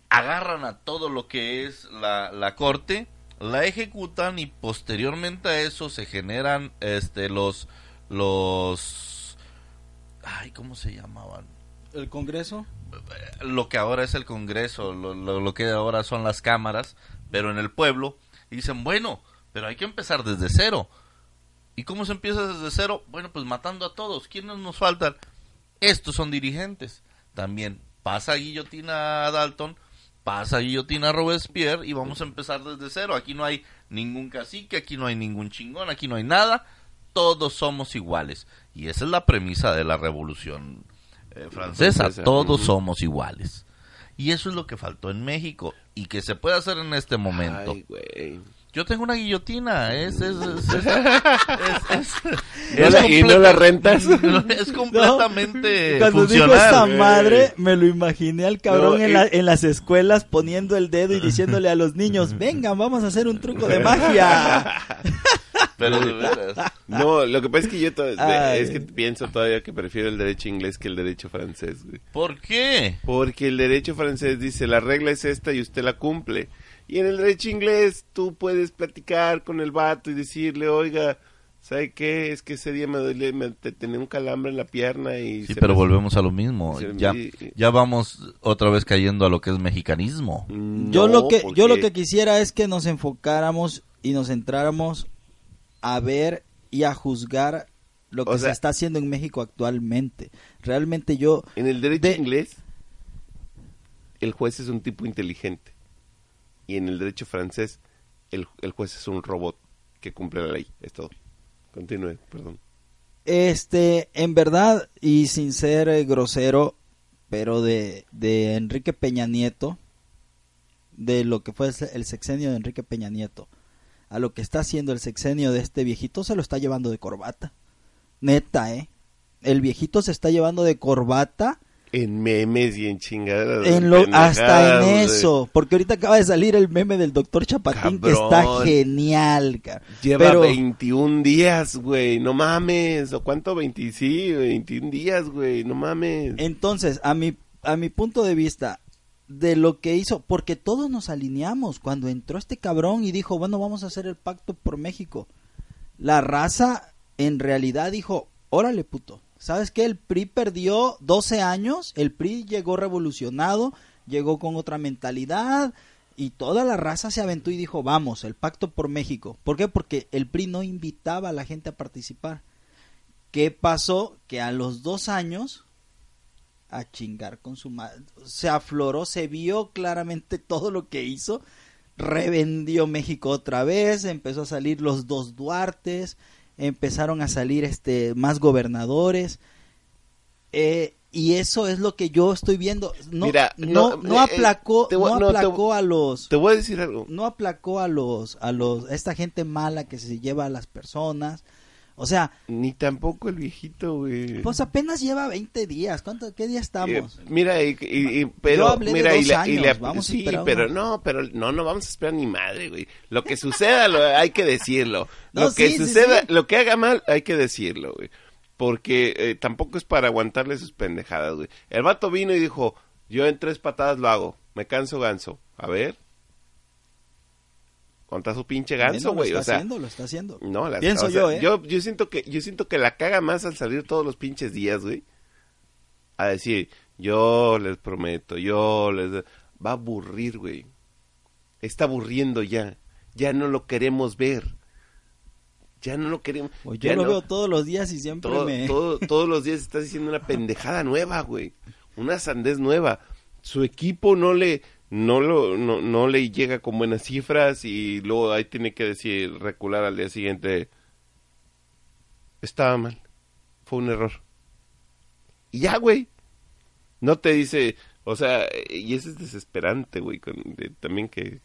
agarran a todo lo que es la, la corte, la ejecutan y posteriormente a eso se generan este los los... Ay, ¿cómo se llamaban? ¿El Congreso? Lo que ahora es el Congreso, lo, lo, lo que ahora son las cámaras, pero en el pueblo, dicen, bueno, pero hay que empezar desde cero. ¿Y cómo se empieza desde cero? Bueno, pues matando a todos. ¿Quiénes nos faltan? Estos son dirigentes. También pasa guillotina a Dalton, pasa guillotina a Robespierre y vamos a empezar desde cero. Aquí no hay ningún cacique, aquí no hay ningún chingón, aquí no hay nada. Todos somos iguales. Y esa es la premisa de la revolución eh, francesa. Francesa. Todos somos iguales. Y eso es lo que faltó en México y que se puede hacer en este momento. Ay, güey. Yo tengo una guillotina, es es es, es, es- es- ¿No la- es y no la rentas? Es completamente Cuando dijo esta madre, me lo imaginé al cabrón No, en, y- la- en las escuelas poniendo el dedo y diciéndole a los niños, vengan, vamos a hacer un truco de magia. Pero de veras. No, lo que pasa es que yo es que pienso todavía que prefiero el derecho inglés que el derecho francés, güey. ¿Por qué? Porque el derecho francés dice, la regla es esta y usted la cumple. Y en el derecho inglés tú puedes platicar con el vato y decirle, oiga, ¿sabe qué? Es que ese día me duele, me te- tenía un calambre en la pierna y... Sí, pero me- volvemos a lo mismo. se- Ya, ya vamos otra vez cayendo a lo que es mexicanismo. No, Yo lo que yo lo que quisiera es que nos enfocáramos y nos centráramos a ver y a juzgar lo que O se está haciendo en México actualmente. Realmente yo En el derecho de- inglés, el juez es un tipo inteligente. Y en el derecho francés, el, el juez es un robot que cumple la ley. Es todo. Continúe, perdón. Este, en verdad, y sin ser eh, grosero, pero de, de Enrique Peña Nieto, de lo que fue el se- el sexenio de Enrique Peña Nieto, a lo que está haciendo el sexenio de este viejito, se lo está llevando de corbata. Neta, ¿eh? El viejito se está llevando de corbata En memes y en chingaderas. en lo, hasta en eso, porque ahorita acaba de salir el meme del doctor Chapatín que está genial, ca- Lleva pero 21 días, güey. No mames. ¿O cuánto? 20, sí, 21 días, güey. No mames. Entonces, a mi, a mi punto de vista, de lo que hizo, porque todos nos alineamos cuando entró este cabrón y dijo, bueno, vamos a hacer el pacto por México. La raza en realidad dijo, órale puto, ¿sabes qué? El PRI perdió 12 años, el PRI llegó revolucionado, llegó con otra mentalidad y toda la raza se aventó y dijo, vamos, el pacto por México. ¿Por qué? Porque el PRI no invitaba a la gente a participar. ¿Qué pasó? Que a los dos años a chingar con su madre. Se afloró, se vio claramente todo lo que hizo. Revendió México otra vez, empezó a salir los dos Duartes, empezaron a salir este más gobernadores. Eh, y eso es lo que yo estoy viendo. No, Mira, no, no, no eh, aplacó, voy- no no, te- aplacó a los Te voy a decir algo. no aplacó a los a los a esta gente mala que se lleva a las personas. O sea, Ni tampoco el viejito, güey. pues apenas lleva 20 días. ¿Cuánto qué día estamos? Eh, mira, y, y- y- pero, Yo hablé de mira, y la- vamos a sí, esperar pero uno. no, pero no, no vamos a esperar ni madre, güey. Lo que suceda, lo, hay que decirlo. No, lo que sí, suceda, sí. lo que haga mal, hay que decirlo, güey. Porque eh, tampoco es para aguantarle sus pendejadas, güey. El vato vino y dijo, yo en tres patadas lo hago, me canso ganso. A ver. Contra su pinche ganso, güey, lo o está sea. haciendo, lo está haciendo. No, la, Pienso o sea, yo, ¿eh? yo, yo siento que, yo siento que la caga más al salir todos los pinches días, güey. A decir, yo les prometo, yo les... Va a aburrir, güey. Está aburriendo ya. Ya no lo queremos ver. Ya no lo queremos. Pues yo ya lo no- veo todos los días y siempre todo- me... todo- todos los días estás diciendo una pendejada nueva, güey. Una sandez nueva. Su equipo no le no lo no, no le llega con buenas cifras y luego ahí tiene que decir recular al día siguiente. Estaba mal. Fue un error. Y ya, güey. No te dice, o sea, y eso es desesperante, güey, con, de- también que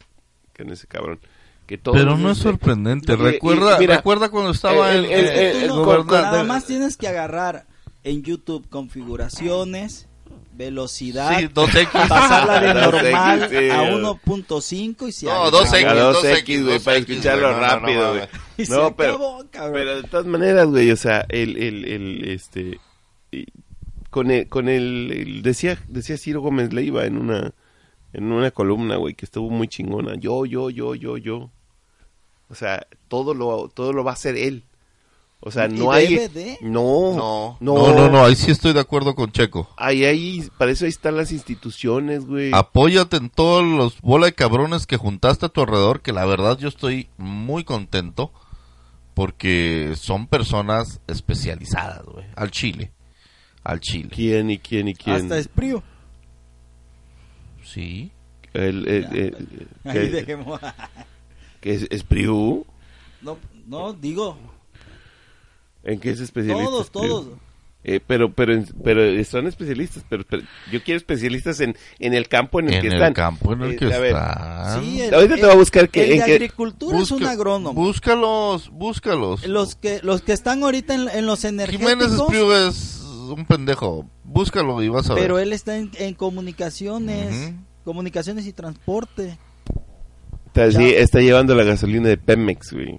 con ese cabrón. Que todo Pero no es sorprendente. Y- recuerda, mira, recuerda cuando estaba el- el, el- eh, el- el Tú no- gobernador- nada más tienes que agarrar en YouTube configuraciones, velocidad, Sí, 2X. pasarla de 2X, normal sí. a 1.5 y se No, acabó. 2X, A 2X, 2X, güey, para 2X, escucharlo no, no, no, rápido, güey. Y se No, pero, acabó, pero de todas maneras, güey, o sea, el, el, el, este, con el, con el, el- decía, decía Ciro Gómez Leiva en una, en una columna, güey, que estuvo muy chingona. Yo, yo, yo, yo, yo. O sea, todo lo, todo lo va a hacer él. O sea, ¿Y no hay... No, No, no, no, no, no, ahí sí estoy de acuerdo con Checo. Ahí, ahí, para eso ahí están las instituciones, güey. Apóyate en todos los bola de cabrones que juntaste a tu alrededor, que la verdad yo estoy muy contento porque son personas especializadas, güey, al chile, al chile. ¿Quién y quién y quién? Hasta Esprío. Sí. El, el- el- Ahí que, dejemos. que es, es Priu. No, no, digo, ¿En qué es especialista? todos, todos. Eh, pero, pero, en- pero son especialistas. Pero, pero yo quiero especialistas en, en el campo en el En que el están. campo en el Eh, que están. Sí, el- Ahorita te voy a buscar que- el en de qué- agricultura es un agrónomo. Búscalos, búscalos. Los que los que están ahorita en, en los Jiménez energéticos, Espriu es un pendejo. Búscalo y vas a ver. pero él está en, en comunicaciones, Ujú. comunicaciones y transporte. Está, sí, está llevando la gasolina de Pemex, güey.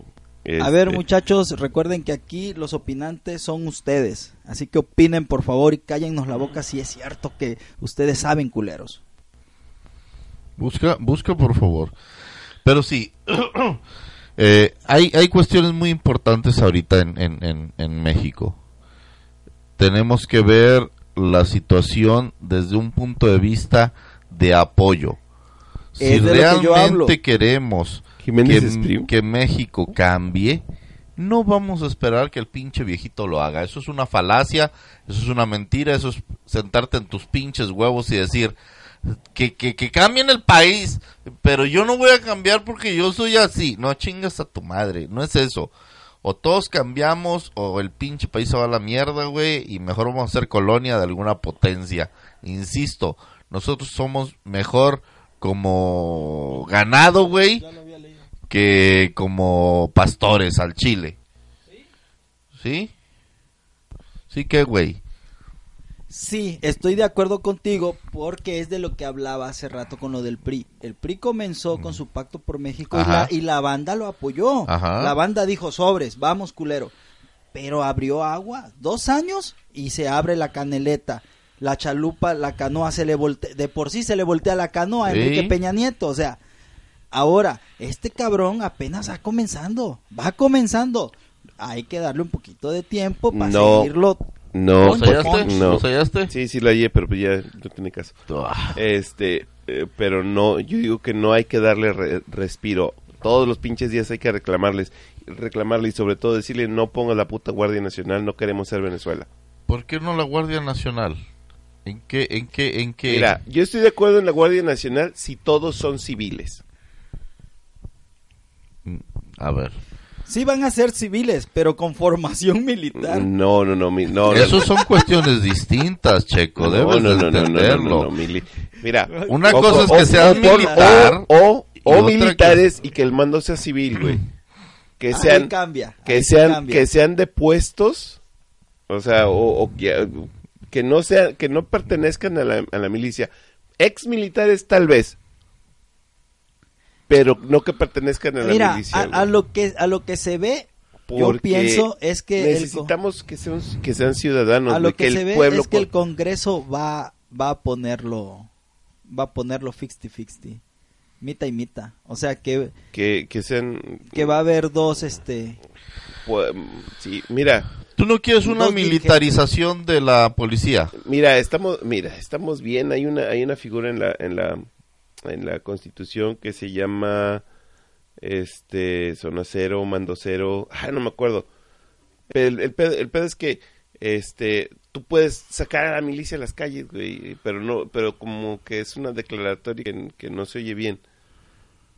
A ver, Este, muchachos, recuerden que aquí los opinantes son ustedes. Así que opinen, por favor, y cállennos la boca si es cierto que ustedes saben, culeros. Busca, busca por favor. Pero sí, eh, hay, hay cuestiones muy importantes ahorita en, en, en, en México. Tenemos que ver la situación desde un punto de vista de apoyo. Si que realmente queremos Jiménez que, Espriu. que México cambie, no vamos a esperar que el pinche viejito lo haga. Eso es una falacia, eso es una mentira, eso es sentarte en tus pinches huevos y decir que, que, que cambien el país, pero yo no voy a cambiar porque yo soy así. No chingas a tu madre, no es eso. O todos cambiamos o el pinche país se va a la mierda, güey, y mejor vamos a ser colonia de alguna potencia. Insisto, nosotros somos mejor como ganado, güey, que como pastores al chile. ¿Sí? ¿Sí que, güey? Sí, estoy de acuerdo contigo porque es de lo que hablaba hace rato con lo del PRI. El PRI comenzó con su pacto por México y la, y la banda lo apoyó. Ajá. La banda dijo sobres, vamos culero. Pero abrió agua, dos años y se abre la caneleta. La chalupa, la canoa se le voltea, de por sí se le voltea la canoa a Sí. Enrique Peña Nieto. O sea, ahora, este cabrón apenas va comenzando, va comenzando. Hay que darle un poquito de tiempo para No. seguirlo. No, ¿Lo no. ¿Lo hallaste? Sí, sí lo hallé, pero pues ya no tiene caso. Ah, Este, eh, pero no, yo digo que no hay que darle re- respiro. Todos los pinches días hay que reclamarles, reclamarle y sobre todo decirle no ponga la puta Guardia Nacional, no queremos ser Venezuela. ¿Por qué no la Guardia Nacional? ¿En qué, en qué, en qué? Mira, yo estoy de acuerdo en la Guardia Nacional si todos son civiles. Mm, A ver. Sí van a ser civiles, pero con formación militar. No, no, no, mi- no. no, Eso son cuestiones distintas, Checo. no, Debes no, no, no, no, no, entenderlo. no, no, mili- Mira, Una o- cosa es que por- militar o, o- y o otra militares y que el mando sea civil, güey. Que Ahí sean cambia. que ahí sí sean cambia. que sean depuestos, o sea, o, o que, que no sea que no pertenezcan a la, a la milicia. Ex militares tal vez, pero no que pertenezcan a la Mira, milicia. a, a lo que a lo que se ve, yo Porque pienso es que el necesitamos que sean que sean ciudadanos, a lo que, el se ve pueblo es que el con- Congreso va va a ponerlo va a ponerlo 50-50. Mita y mita. O sea que que, que sean que va a haber dos este pues, sí, mira, ¿Tú no quieres una militarización de la policía? Mira, estamos, mira, estamos bien. Hay una, hay una figura en la, en la, en la Constitución que se llama, este, zona cero, mando cero. Ah, no me acuerdo. Pero el, el, pedo, el pedo es que, este, tú puedes sacar a la milicia a las calles, güey, pero no, pero como que es una declaratoria que, que no se oye bien.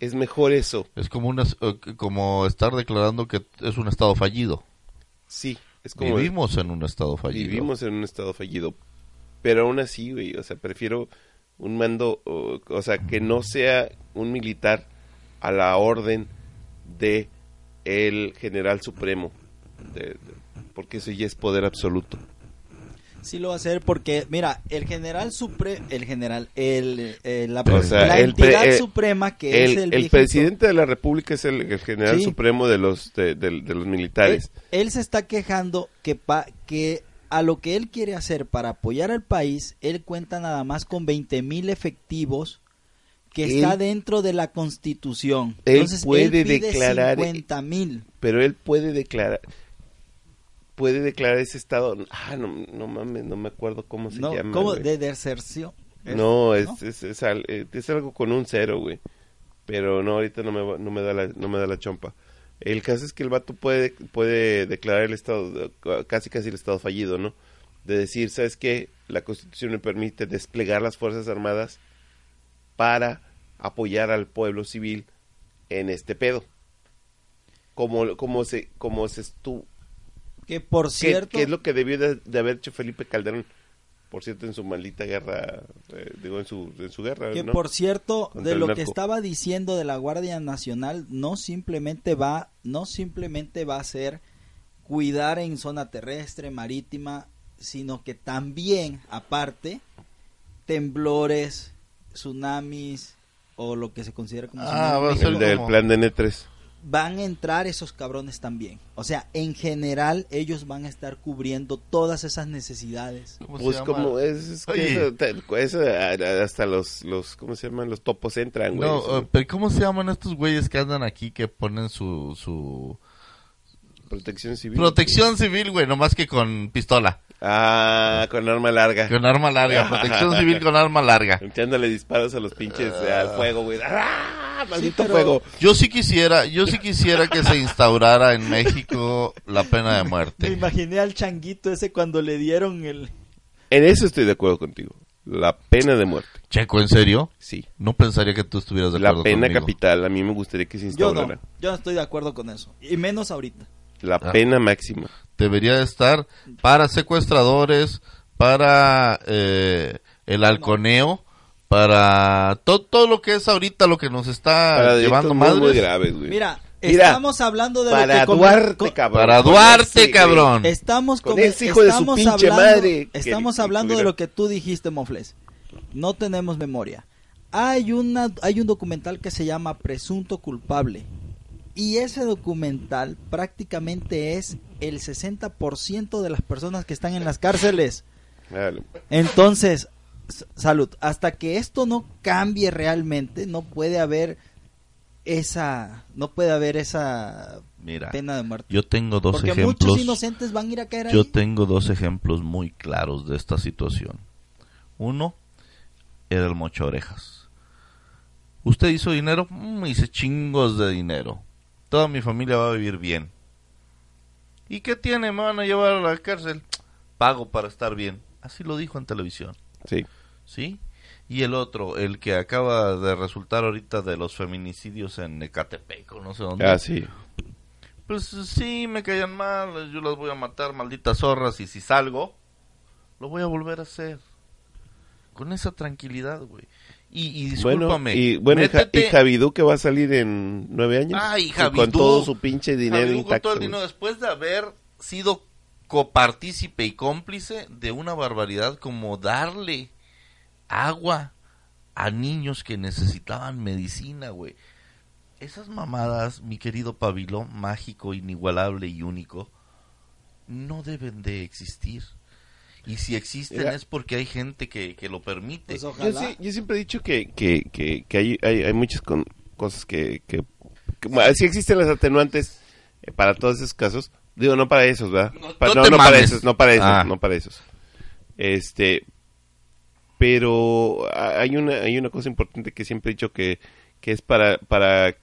Es mejor eso, Es como, una, eh, como estar declarando que es un estado fallido. sí. Es como Vivimos en un estado fallido. Vivimos en un estado fallido. Pero aún así, güey, o sea, prefiero un mando, o, o sea, que no sea un militar a la orden de el general supremo, de- de- porque eso ya es poder absoluto. sí lo va a hacer porque mira, el general supre el general el, la, O sea, la el pre- entidad eh, suprema que es el, el presidente de la república es el, general Sí. supremo de los de los militares. Él, él se está quejando que, pa- que a lo que él quiere hacer para apoyar al país, él cuenta nada más con 20 mil efectivos que Él- está dentro de la constitución. Él Entonces, puede él pide declarar- 50 mil. Pero él puede declarar. puede declarar ese estado. Ah, no, no mames, no me acuerdo cómo se No, llama. ¿Cómo? De deserción. No, es, Es, es, al- es algo con un cero, güey. Pero no, ahorita no me, no me da la, no me da la chompa. El caso es que el vato puede, puede declarar el estado, casi casi el estado fallido, ¿no? De decir, ¿sabes qué? La constitución me permite desplegar las fuerzas armadas para apoyar al pueblo civil en este pedo. Como, como se, como se estuvo, Que por ¿Qué, cierto, qué es lo que debió de, de haber hecho Felipe Calderón? Por cierto, en su maldita guerra, eh, digo, en su, en su guerra, que ¿no? por cierto, Contra de lo que estaba diciendo de la Guardia Nacional, no simplemente va, no simplemente va a ser cuidar en zona terrestre, marítima, sino que también, aparte, temblores, tsunamis o lo que se considera como Ah, tsunami, va a ser El del plan de N3. Van a entrar esos cabrones también. O sea, en general ellos van a estar cubriendo todas esas necesidades. ¿Cómo se Pues llama? como es, es que Oye. eso, hasta los, los, ¿cómo se llaman? Los topos entran, güey. No, eh, pero ¿cómo se llaman estos güeyes que andan aquí que ponen su, su protección civil. protección civil, güey, nomás que con pistola, Ah, con arma larga. con arma larga, protección civil con arma larga. Echándole disparos a los pinches eh, al fuego, güey. ¡Ah! Maldito pero- fuego. Yo sí quisiera, yo sí quisiera que se instaurara en México la pena de Me muerte. imaginé al changuito ese cuando le dieron el... En eso estoy de acuerdo contigo. La pena de muerte. Checo, ¿en serio? Sí. No pensaría que tú estuvieras de La acuerdo pena conmigo. capital. A mí me gustaría que se Yo no, instaurara. yo no estoy de acuerdo con eso. Y menos ahorita. La Ah. pena máxima. Debería estar para secuestradores, para eh, el halconeo, para to- todo lo que es ahorita lo que nos está Para llevando delitos muy, graves, güey. Mira, Mira, estamos hablando de lo Para que... come- Duarte, cabrón. Para Con Duarte, cabrón. Estamos, Con come- ese hijo de su pinche hablando, madre que- Estamos que hablando de tuviera. lo que tú dijiste, Mofles. No tenemos memoria. Hay, una, hay un documental que se llama Presunto Culpable. Y ese documental prácticamente es el 60% de las personas que están en las cárceles. Entonces, salud. Hasta que esto no cambie realmente, no puede haber esa, no puede haber esa Mira, pena de muerte. yo tengo dos Porque ejemplos. muchos inocentes van a ir a caer Yo ahí. tengo dos ejemplos muy claros de esta situación. Uno era el mocho orejas. ¿Usted hizo dinero? Mm, hice chingos de dinero. Toda mi familia va a vivir bien. ¿Y qué tiene? Me van a llevar a la cárcel. Pago para estar bien. Así lo dijo en televisión. Sí. ¿Sí? Y el otro, el que acaba de resultar ahorita de los feminicidios en Ecatepec o no sé dónde. Ah, sí. Pues sí, me caían mal, yo las voy a matar, malditas zorras, y si salgo, lo voy a volver a hacer. Con esa tranquilidad, güey. Y, y Bueno, discúlpame. y bueno, y Ja- métete- y Javidú que va a salir en nueve años. Ay, Y Javidú. Con todo su pinche dinero Javidú con intacto. todo el güey. dinero, después de haber sido copartícipe y cómplice de una barbaridad como darle agua a niños que necesitaban medicina, güey. Esas mamadas, mi querido Pabilo, mágico, inigualable y único, no deben de existir. Y si existen Mira. es porque hay gente que, que lo permite. Pues Yo, sí- yo siempre he dicho que, que, que, que hay, hay, hay muchas con- cosas que, que, sí existen las atenuantes eh, para todos esos casos. Digo, no para esos, ¿verdad? No, Pa- no no, para esos, no para esos, Ah. no para esos. Este, pero hay una, hay una cosa importante que siempre he dicho que, que es para, para,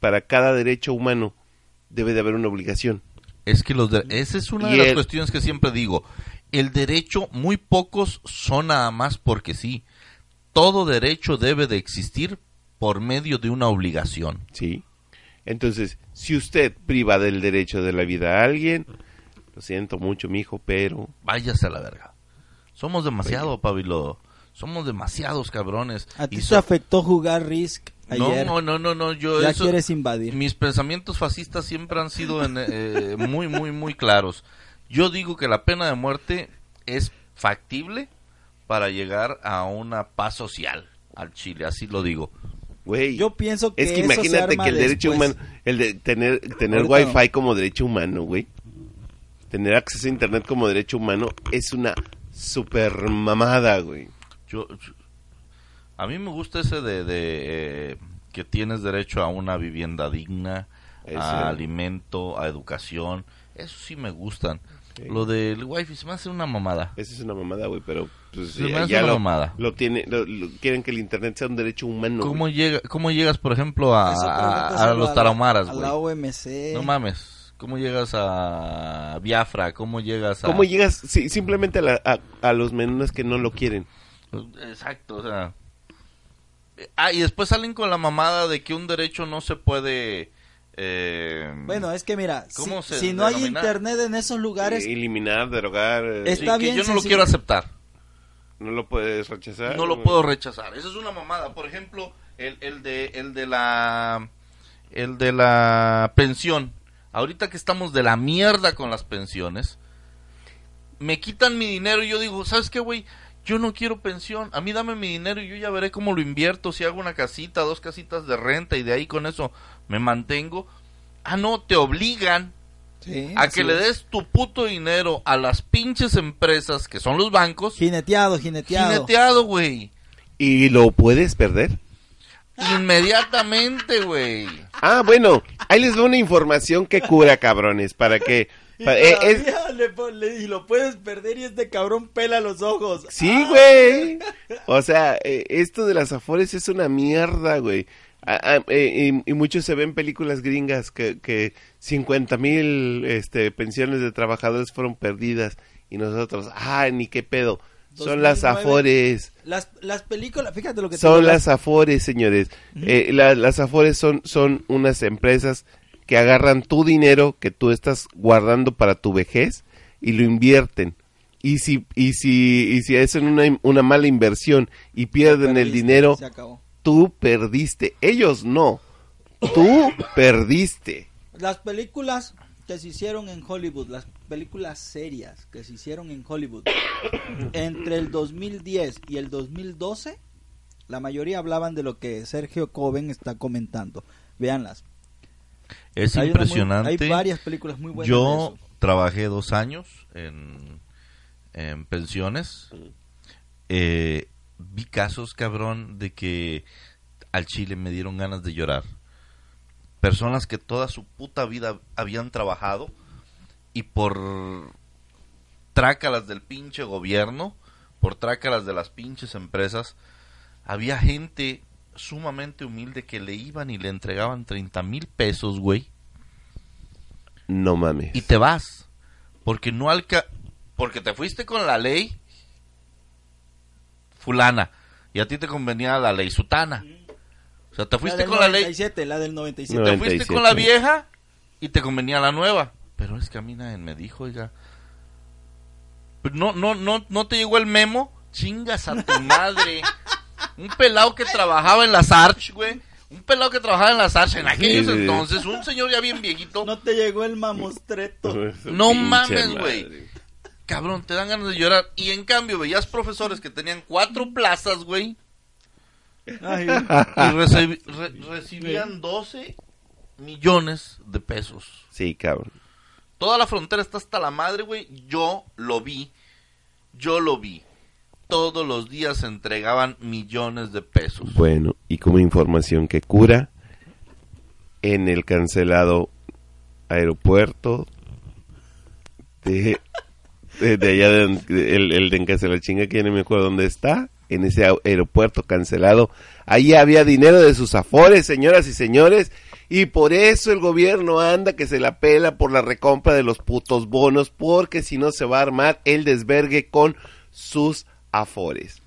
para cada derecho humano debe de haber una obligación. Es que los de- esa es una Y de las cuestiones que siempre digo. El derecho, muy pocos son nada más porque sí. Todo derecho debe de existir por medio de una obligación. ¿sí? Entonces, si usted priva del derecho de la vida a alguien, lo siento mucho, mijo, pero Váyase a la verga. Somos demasiado, Pabilo. Somos demasiados cabrones. A ti Y te so- afectó jugar Risk ayer. No, no, no, no, yo ya eso- quieres invadir. mis pensamientos fascistas siempre han sido en, eh, muy, muy, muy claros. Yo digo que la pena de muerte es factible para llegar a una paz social al Chile, así lo digo. güey, Yo pienso que es que eso se imagínate arma que el derecho después. humano, el de tener tener Ahorita wifi como derecho humano, güey. Tener acceso a internet como derecho humano es una super mamada, güey. Yo, yo- a mí me gusta ese de, de, eh, que tienes derecho a una vivienda digna, Ese. a alimento, a educación. Eso sí me gustan. Lo del wifi se me hace una mamada. Esa es una mamada, güey, pero pues, Se me ya, hace ya una lo, mamada. lo tiene, lo- lo- quieren que el internet sea un derecho humano. ¿Cómo, güey. llega, ¿Cómo llegas, por ejemplo, a, a- a los tarahumaras, A güey? la OMC. No mames. ¿Cómo llegas a Biafra? ¿Cómo llegas a...? ¿Cómo llegas sí, simplemente a, la- a, a los menores que no lo quieren? Exacto, o sea... Ah, y después salen con la mamada de que un derecho no se puede... eh, Bueno, es que mira, si, ¿Cómo se si no hay internet en esos lugares, Eh, Eliminar, derogar, eh, sí, está que bien yo no lo quiero aceptar. no lo puedes rechazar. No lo puedo rechazar. Eso es una mamada. Por ejemplo, el, el de el de la el de la pensión. Ahorita que estamos de la mierda con las pensiones, me quitan mi dinero y yo digo, ¿sabes qué, güey? Yo no quiero pensión. A mí dame mi dinero y yo ya veré cómo lo invierto. Si hago una casita, dos casitas de renta y de ahí con eso me mantengo. Ah, no, te obligan Sí, a que le es. des tu puto dinero a las pinches empresas que son los bancos. Jineteado, jineteado. Jineteado, güey. ¿Y lo puedes perder? Inmediatamente, güey. Ah, bueno, ahí les doy una información que cura, cabrones, para que... Y, pa- eh, es- todavía le pon- le- y lo puedes perder y este cabrón pela los ojos. Sí, güey. O sea, eh, esto de las afores es una mierda, güey. Ah, ah, eh, y, y muchos se ven películas gringas que, que 50 mil este, pensiones de trabajadores fueron perdidas y nosotros, ah, ni qué pedo. Son las 2009. afores. Las, las películas, fíjate lo que te Son digo, las afores, señores. Eh, la- las afores son, son unas empresas que agarran tu dinero que tú estás guardando para tu vejez y lo invierten. Y si, y si, y si hacen una, una mala inversión y pierden el dinero, Se acabó. Tú perdiste. Ellos no. Tú perdiste. Las películas que se hicieron en Hollywood, las películas serias que se hicieron en Hollywood, entre el 2010 y el 2012, la mayoría hablaban de lo que Sergio Coven está comentando. Veanlas. Es Hay una muy- impresionante. hay varias películas muy buenas. de Yo eso. trabajé dos años en, en pensiones. Eh, vi casos, cabrón, de que al Chile me dieron ganas de llorar. Personas que toda su puta vida habían trabajado y por trácalas del pinche gobierno, por trácalas de las pinches empresas, había gente sumamente humilde que le iban y le entregaban 30 mil pesos, güey No mames. y te vas porque no alca porque te fuiste con la ley fulana y a ti te convenía la ley sutana o sea te fuiste del con la ley 97, la del 97. No. te fuiste 97. con la vieja y te convenía la nueva pero es que a mí nadie me dijo oiga Pues no no no no te llegó el memo chingas a tu madre un pelado que trabajaba en las arch güey un pelado que trabajaba en las arch en aquellos Sí, entonces un señor ya bien viejito No te llegó el mamostreto. No mames, madre. güey. Cabrón, te dan ganas de llorar. Y en cambio, veías profesores que tenían cuatro plazas, güey. Ay, Y recibi- re- recibían 12 millones de pesos. Sí, cabrón. Toda la frontera está hasta la madre, güey. Yo lo vi. Yo lo vi. Todos los días se entregaban millones de pesos. Bueno, y como información que cura, en el cancelado aeropuerto de, de, de allá, de, de- el, el de Encacelachinga, que ya no me acuerdo dónde está, en ese aeropuerto cancelado, ahí había dinero de sus afores, señoras y señores, y por eso el gobierno anda que se la pela por la recompra de los putos bonos, porque si no se va a armar el desvergue con sus afores.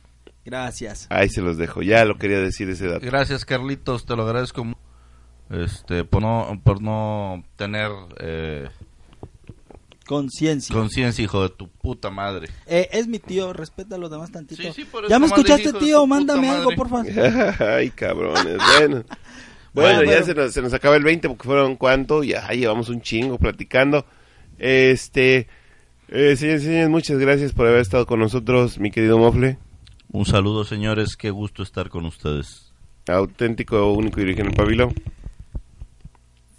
Gracias. Ahí se los dejo, ya lo quería decir ese dato. Gracias, Carlitos. Te lo agradezco este, por, no, por no tener eh, Conciencia. conciencia, hijo de tu puta madre. Eh, es mi tío, respeta a los demás tantito. Sí, sí, por eso ¿Ya me escuchaste, tío? Mándame algo, por favor. Ay, cabrones. Bueno, bueno, Bueno, ya se nos, se nos acaba el 20 porque fueron cuánto, ya llevamos un chingo platicando. Este, eh, señores, señores, muchas gracias por haber estado con nosotros, mi querido Mofle. Un saludo, señores. Qué gusto estar con ustedes. Auténtico, único y original Pabilo.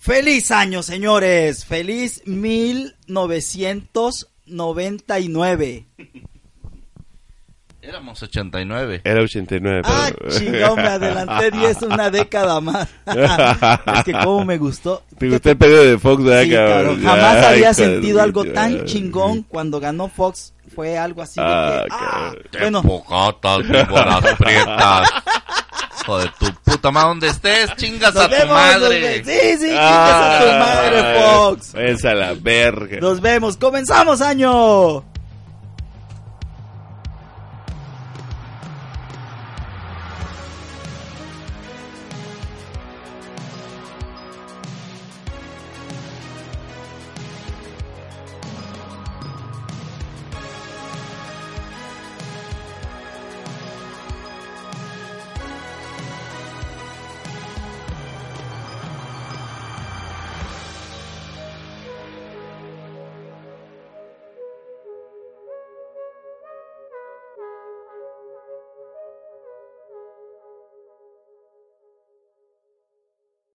Feliz año, señores. Feliz 1999. Éramos 89. Era 89. Ah, chingón, me adelanté 10, una década más. es que como me gustó. Te gustó el periodo de Fox, ¿verdad, Sí, cabrón? Jamás Ay, había sentido algo tan chingón cuando ganó Fox. Fue algo así de Ah, que, ah, cabrón. bueno, Pocotas, víboras prietas. Hijo de tu puta madre, donde estés, chingas a tu madre. sí, sí, chingas a tu madre, Ah, Fox. Váyanse a la verga. Nos vemos. Comenzamos año.